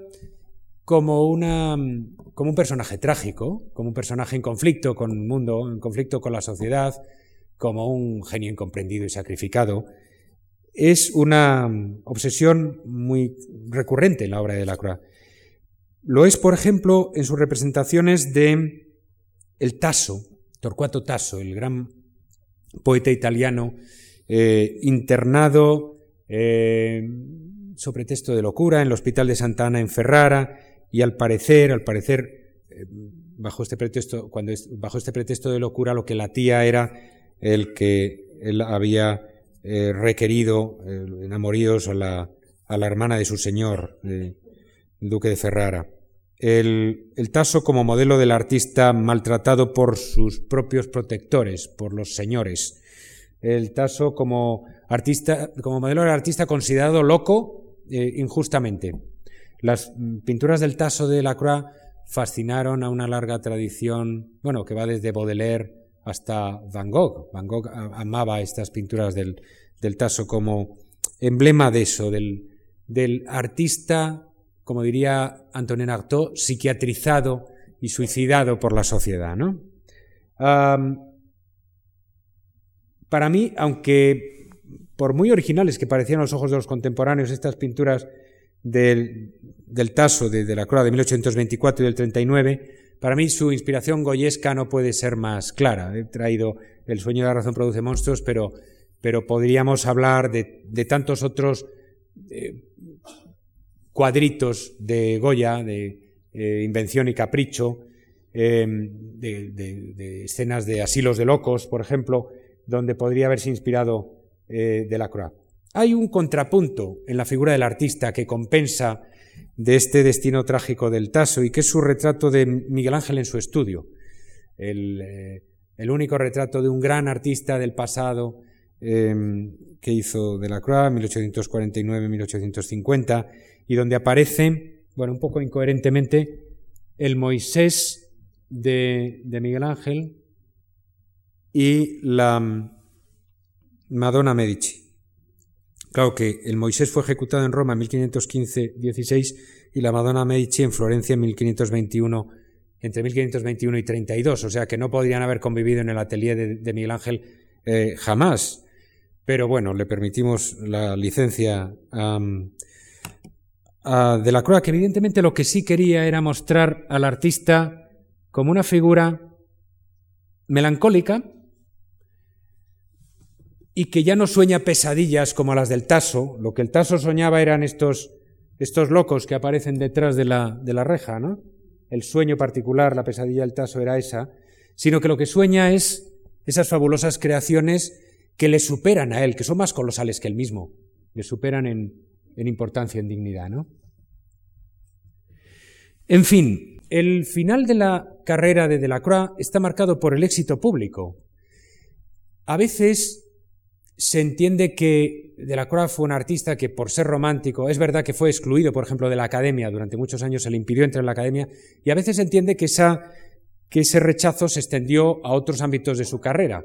como una como un personaje trágico, como un personaje en conflicto con el mundo, en conflicto con la sociedad, como un genio incomprendido y sacrificado, es una obsesión muy recurrente en la obra de Lacroix. Lo es, por ejemplo, en sus representaciones de el Tasso, Torquato Tasso, el gran poeta italiano eh, internado eh, sobre texto de locura en el Hospital de Santa Ana en Ferrara, y al parecer, al parecer, eh, bajo este pretexto, cuando bajo este pretexto de locura, lo que latía era el que él había eh, requerido amoríos a la, a la hermana de su señor, el duque de Ferrara. El, el, Tasso como modelo del artista maltratado por sus propios protectores, por los señores. El Tasso como artista, como modelo del artista considerado loco eh, injustamente. Las pinturas del Tasso de Lacroix fascinaron a una larga tradición, bueno, que va desde Baudelaire hasta Van Gogh. Van Gogh amaba estas pinturas del, del Tasso como emblema de eso, del, del artista, como diría Antonin Artaud, psiquiatrizado y suicidado por la sociedad, ¿no? para mí, aunque por muy originales que parecían a los ojos de los contemporáneos estas pinturas del, del Tasso de, la Croix de 1824 y del 39, para mí su inspiración goyesca no puede ser más clara. He traído El sueño de la razón produce monstruos, pero, podríamos hablar de, tantos otros eh, cuadritos de Goya, de eh, invención y capricho, em, de, de, escenas de asilos de locos, por ejemplo, donde podría haberse inspirado eh, de la Croix. Hay un contrapunto en la figura del artista que compensa de este destino trágico del Tasso y que es su retrato de Miguel Ángel en su estudio. El, eh, único retrato de un gran artista del pasado em, que hizo de la Croix, 1849-1850, y donde aparece, bueno, un poco incoherentemente, el Moisés de, de Miguel Ángel y la mm, Madonna Medici. Claro que el Moisés fue ejecutado en Roma en 1515-16 y la Madonna Medici en Florencia en 1521, entre 1521 y 32, o sea que no podrían haber convivido en el atelier de, Miguel Ángel eh, jamás. Pero bueno, le permitimos la licencia de la Croix, que evidentemente lo que sí quería era mostrar al artista como una figura melancólica, y que ya no sueña pesadillas como las del Taso. Lo que el Taso soñaba eran estos, estos locos que aparecen detrás de la, de la reja, ¿no? El sueño particular, la pesadilla del Taso era esa, sino que lo que sueña es esas fabulosas creaciones que le superan a él, que son más colosales que él mismo, le superan en, en importancia, en dignidad, ¿no? En fin, el final de la carrera de Delacroix está marcado por el éxito público. A veces se entiende que Delacroix fue un artista que por ser romántico, es verdad que fue excluido, por ejemplo, de la academia, durante muchos años se le impidió entrar en la academia, y a veces se entiende que, que ese rechazo se extendió a otros ámbitos de su carrera.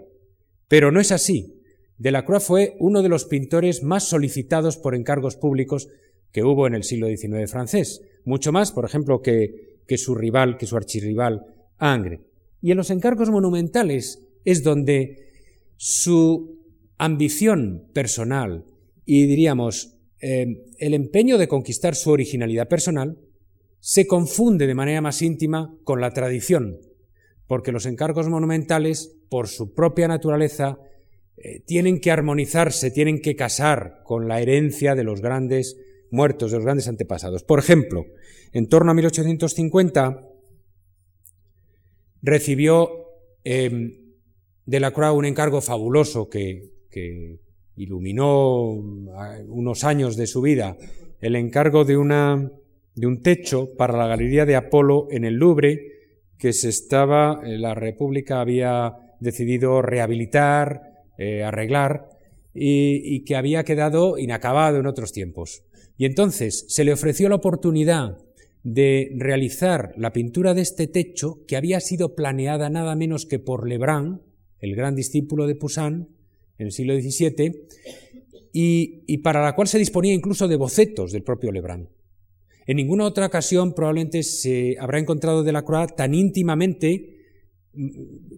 Pero no es así. Delacroix fue uno de los pintores más solicitados por encargos públicos que hubo en el siglo XIX francés, mucho más, por ejemplo, que, que su rival, que su archirrival, Angre. Y en los encargos monumentales es donde su ambición personal y diríamos eh, el empeño de conquistar su originalidad personal se confunde de manera más íntima con la tradición, porque los encargos monumentales, por su propia naturaleza, eh, tienen que armonizarse, tienen que casar con la herencia de los grandes muertos, de los grandes antepasados. Por ejemplo, en torno a 1850 recibió eh, de la Croix un encargo fabuloso que, iluminó unos años de su vida, el encargo de, una, de un techo para la Galería de Apolo en el Louvre, que se estaba, eh, la República había decidido rehabilitar, eh, arreglar, y, que había quedado inacabado en otros tiempos. Y entonces se le ofreció la oportunidad de realizar la pintura de este techo, que había sido planeada nada menos que por Lebrun, el gran discípulo de Poussin, en el siglo XVII, y, para la cual se disponía incluso de bocetos del propio Lebrun. En ninguna otra ocasión probablemente se habrá encontrado Delacroix tan íntimamente mm,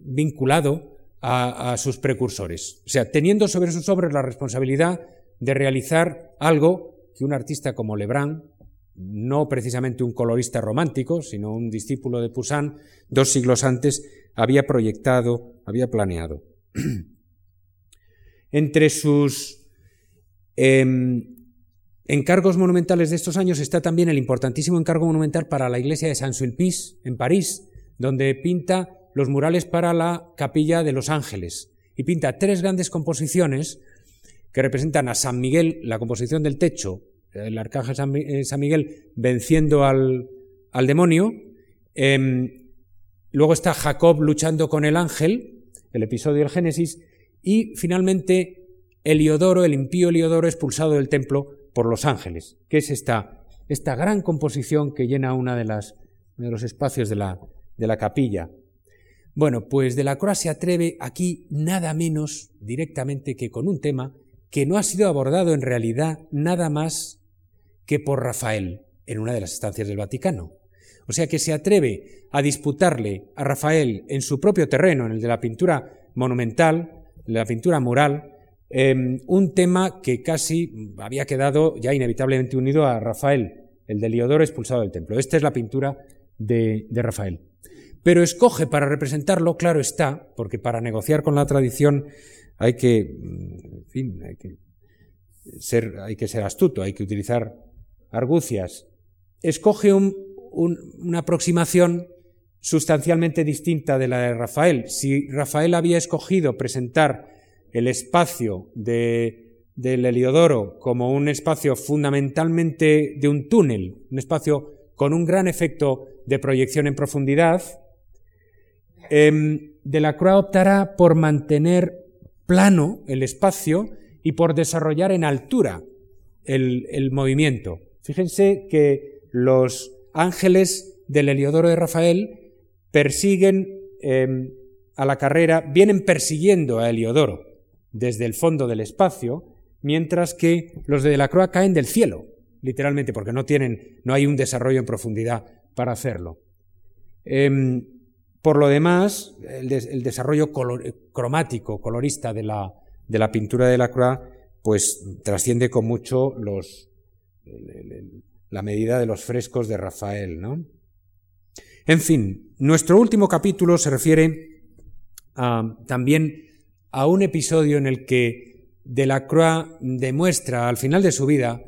vinculado a, sus precursores. O sea, teniendo sobre sus obras la responsabilidad de realizar algo que un artista como Lebrun, no precisamente un colorista romántico, sino un discípulo de Poussin, dos siglos antes, había proyectado, había planeado. [clears throat] Entre sus em, encargos monumentales de estos años está también el importantísimo encargo monumental para la iglesia de Saint-Sulpice, en París, donde pinta los murales para la capilla de los ángeles y pinta tres grandes composiciones que representan a San Miguel, la composición del techo, el arcángel San eh, Miguel venciendo al, demonio, em, Luego está Jacob luchando con el ángel, el episodio del Génesis, y finalmente el impío Eliodoro, expulsado del templo por los ángeles, que es esta, esta gran composición que llena una de, las, de los espacios de la, de la capilla. Bueno, pues de la Croix se atreve aquí nada menos directamente que con un tema que no ha sido abordado en realidad nada más que por Rafael en una de las estancias del Vaticano. O sea que se atreve a disputarle a Rafael en su propio terreno, en el de la pintura monumental, la pintura mural, em, un tema que casi había quedado ya inevitablemente unido a Rafael, el de Liodoro expulsado del templo. Esta es la pintura de, Rafael. Pero escoge para representarlo, claro está, porque para negociar con la tradición hay que, en fin, hay que ser, hay que ser astuto, hay que utilizar argucias. Escoge un una aproximación sustancialmente distinta de la de Rafael. Si Rafael había escogido presentar el espacio de, del Heliodoro como un espacio fundamentalmente de un túnel, un espacio con un gran efecto de proyección en profundidad, eh, Delacroix optará por mantener plano el espacio y por desarrollar en altura el, el movimiento. Fíjense que los ángeles del Heliodoro de Rafael persiguen em, a la carrera, vienen persiguiendo a Heliodoro desde el fondo del espacio, mientras que los de Delacroix caen del cielo, literalmente, porque no tienen, no hay un desarrollo en profundidad para hacerlo. Em, por lo demás, el, desarrollo cromático, colorista de la, de la pintura de Delacroix, pues trasciende con mucho los, la medida de los frescos de Rafael, ¿no? En fin, nuestro último capítulo se refiere también a un episodio en el que Delacroix demuestra al final de su vida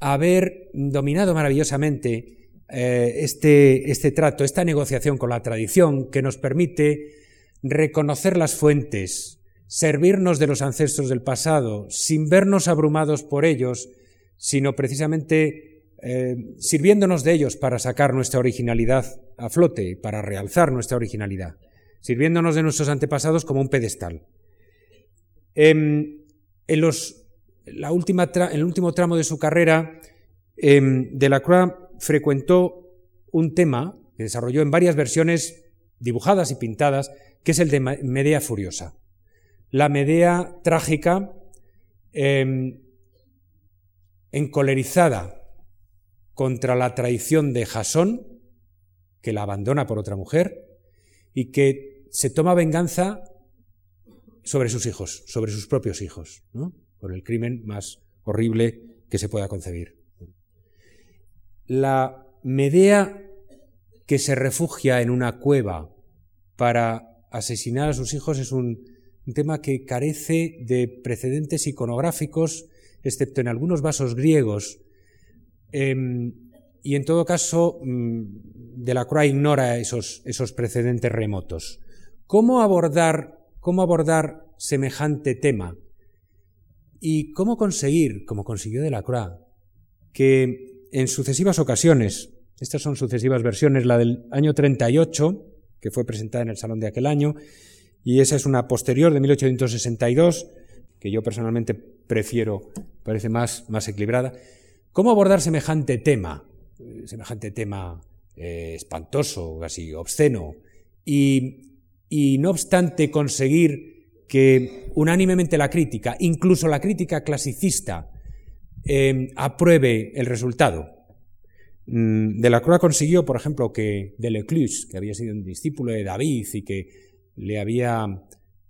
haber dominado maravillosamente eh, este, este trato, esta negociación con la tradición que nos permite reconocer las fuentes, servirnos de los ancestros del pasado, sin vernos abrumados por ellos, sino precisamente eh, sirviéndonos de ellos para sacar nuestra originalidad a flote, para realzar nuestra originalidad, sirviéndonos de nuestros antepasados como un pedestal. Em, en, los, la última en, el último tramo de su carrera, eh, Delacroix frecuentó un tema que desarrolló en varias versiones dibujadas y pintadas, que es el de Medea Furiosa. La Medea trágica, em, encolerizada contra la traición de Jasón, que la abandona por otra mujer, y que se toma venganza sobre sus hijos, sobre sus propios hijos, por el crimen más horrible que se pueda concebir. La Medea que se refugia en una cueva para asesinar a sus hijos es un, tema que carece de precedentes iconográficos, excepto en algunos vasos griegos. Em, y en todo caso, mm, Delacroix ignora esos, esos precedentes remotos. ¿Cómo abordar, ¿Cómo abordar semejante tema? ¿Y cómo conseguir, como consiguió Delacroix, que en sucesivas ocasiones estas son sucesivas versiones, la del año 38, que fue presentada en el salón de aquel año, y esa es una posterior de 1862, que yo personalmente prefiero, parece más, más equilibrada. ¿Cómo abordar semejante tema? Semejante tema eh, espantoso, casi obsceno, y, no obstante conseguir que unánimemente la crítica, incluso la crítica clasicista, eh, apruebe el resultado. Mm, de la Croix consiguió, por ejemplo, que Delecluse, que había sido un discípulo de David y que le había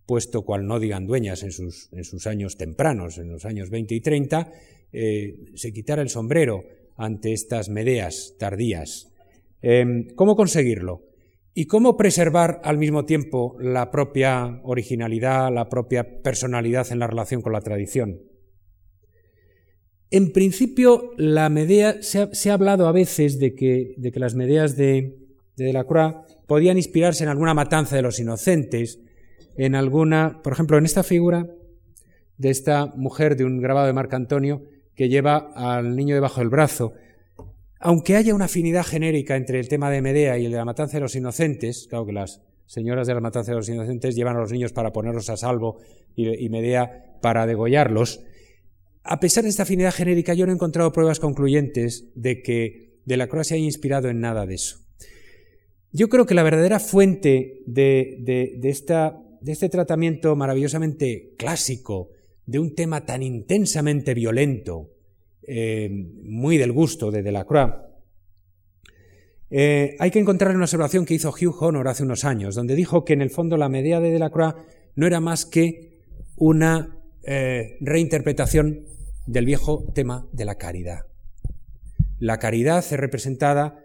puesto cual no digan dueñas en sus, en sus años tempranos, en los años 20 y 30, eh, se quitara el sombrero ante estas Medeas tardías. Em, ¿Cómo conseguirlo? ¿Y cómo preservar al mismo tiempo la propia originalidad, la propia personalidad en la relación con la tradición? En principio, la Medea, se ha, hablado a veces de que, las Medeas de, de Delacroix podían inspirarse en alguna matanza de los inocentes, en alguna, por ejemplo, en esta figura de esta mujer de un grabado de Marco Antonio que lleva al niño debajo del brazo. Aunque haya una afinidad genérica entre el tema de Medea y el de la matanza de los inocentes, claro que las señoras de la matanza de los inocentes llevan a los niños para ponerlos a salvo y Medea para degollarlos, a pesar de esta afinidad genérica, yo no he encontrado pruebas concluyentes de que Delacroix se haya inspirado en nada de eso. Yo creo que la verdadera fuente de, este tratamiento maravillosamente clásico de un tema tan intensamente violento, eh, muy del gusto de Delacroix, eh, hay que encontrar una observación que hizo Hugh Honor hace unos años, donde dijo que en el fondo la medida de Delacroix no era más que una eh, reinterpretación del viejo tema de la caridad. La caridad es representada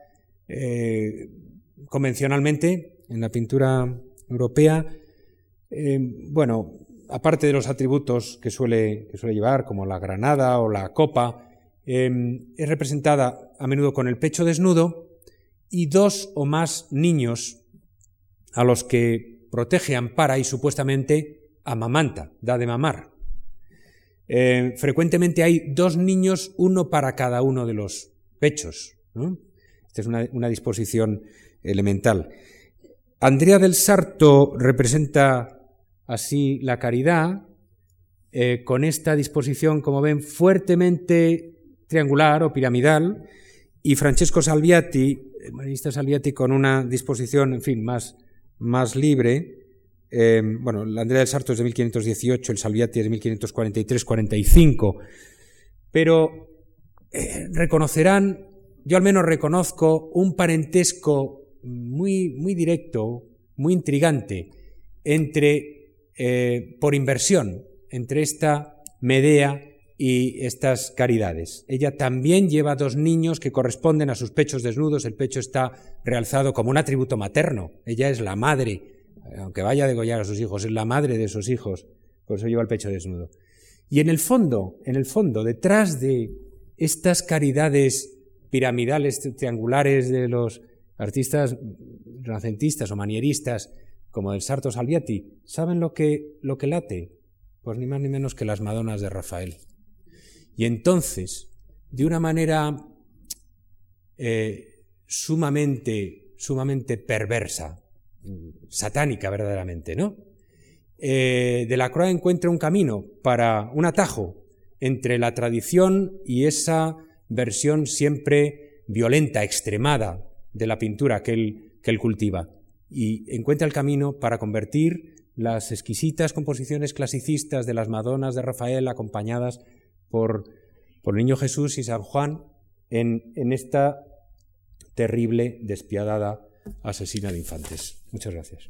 convencionalmente en la pintura europea, bueno, aparte de los atributos que suele, suele, llevar, como la granada o la copa, eh, es representada a menudo con el pecho desnudo y dos o más niños a los que protege, ampara y supuestamente amamanta, da de mamar. Eh, frecuentemente hay dos niños, uno para cada uno de los pechos. Esta es una, disposición elemental. Andrea del Sarto representa así la caridad, eh, con esta disposición, como ven, fuertemente triangular o piramidal, y Francesco Salviati, el marinista Salviati, con una disposición, en fin, más, más libre, eh, bueno, la Andrea del Sarto es de 1518, el Salviati es de 1543-45, pero eh, reconocerán, yo al menos reconozco, un parentesco muy, muy directo, muy intrigante, entre, eh, por inversión, entre esta Medea y estas caridades. Ella también lleva dos niños que corresponden a sus pechos desnudos, el pecho está realzado como un atributo materno, ella es la madre aunque vaya a degollar a sus hijos, es la madre de sus hijos, por eso lleva el pecho desnudo. Y en el fondo, en el fondo, detrás de estas caridades piramidales, triangulares de los artistas renacentistas o manieristas, como el Sarto Salviati, ¿saben lo que, lo que late? Pues ni más ni menos que las Madonas de Rafael. Y entonces, de una manera eh, sumamente, sumamente perversa, satánica verdaderamente, ¿no? Eh, de la Croix encuentra un camino para un atajo entre la tradición y esa versión siempre violenta, extremada de la pintura que él, que él cultiva. Y encuentra el camino para convertir las exquisitas composiciones clasicistas de las Madonas de Rafael acompañadas por, por el Niño Jesús y San Juan en, en esta terrible, despiadada asesina de infantes. Muchas gracias.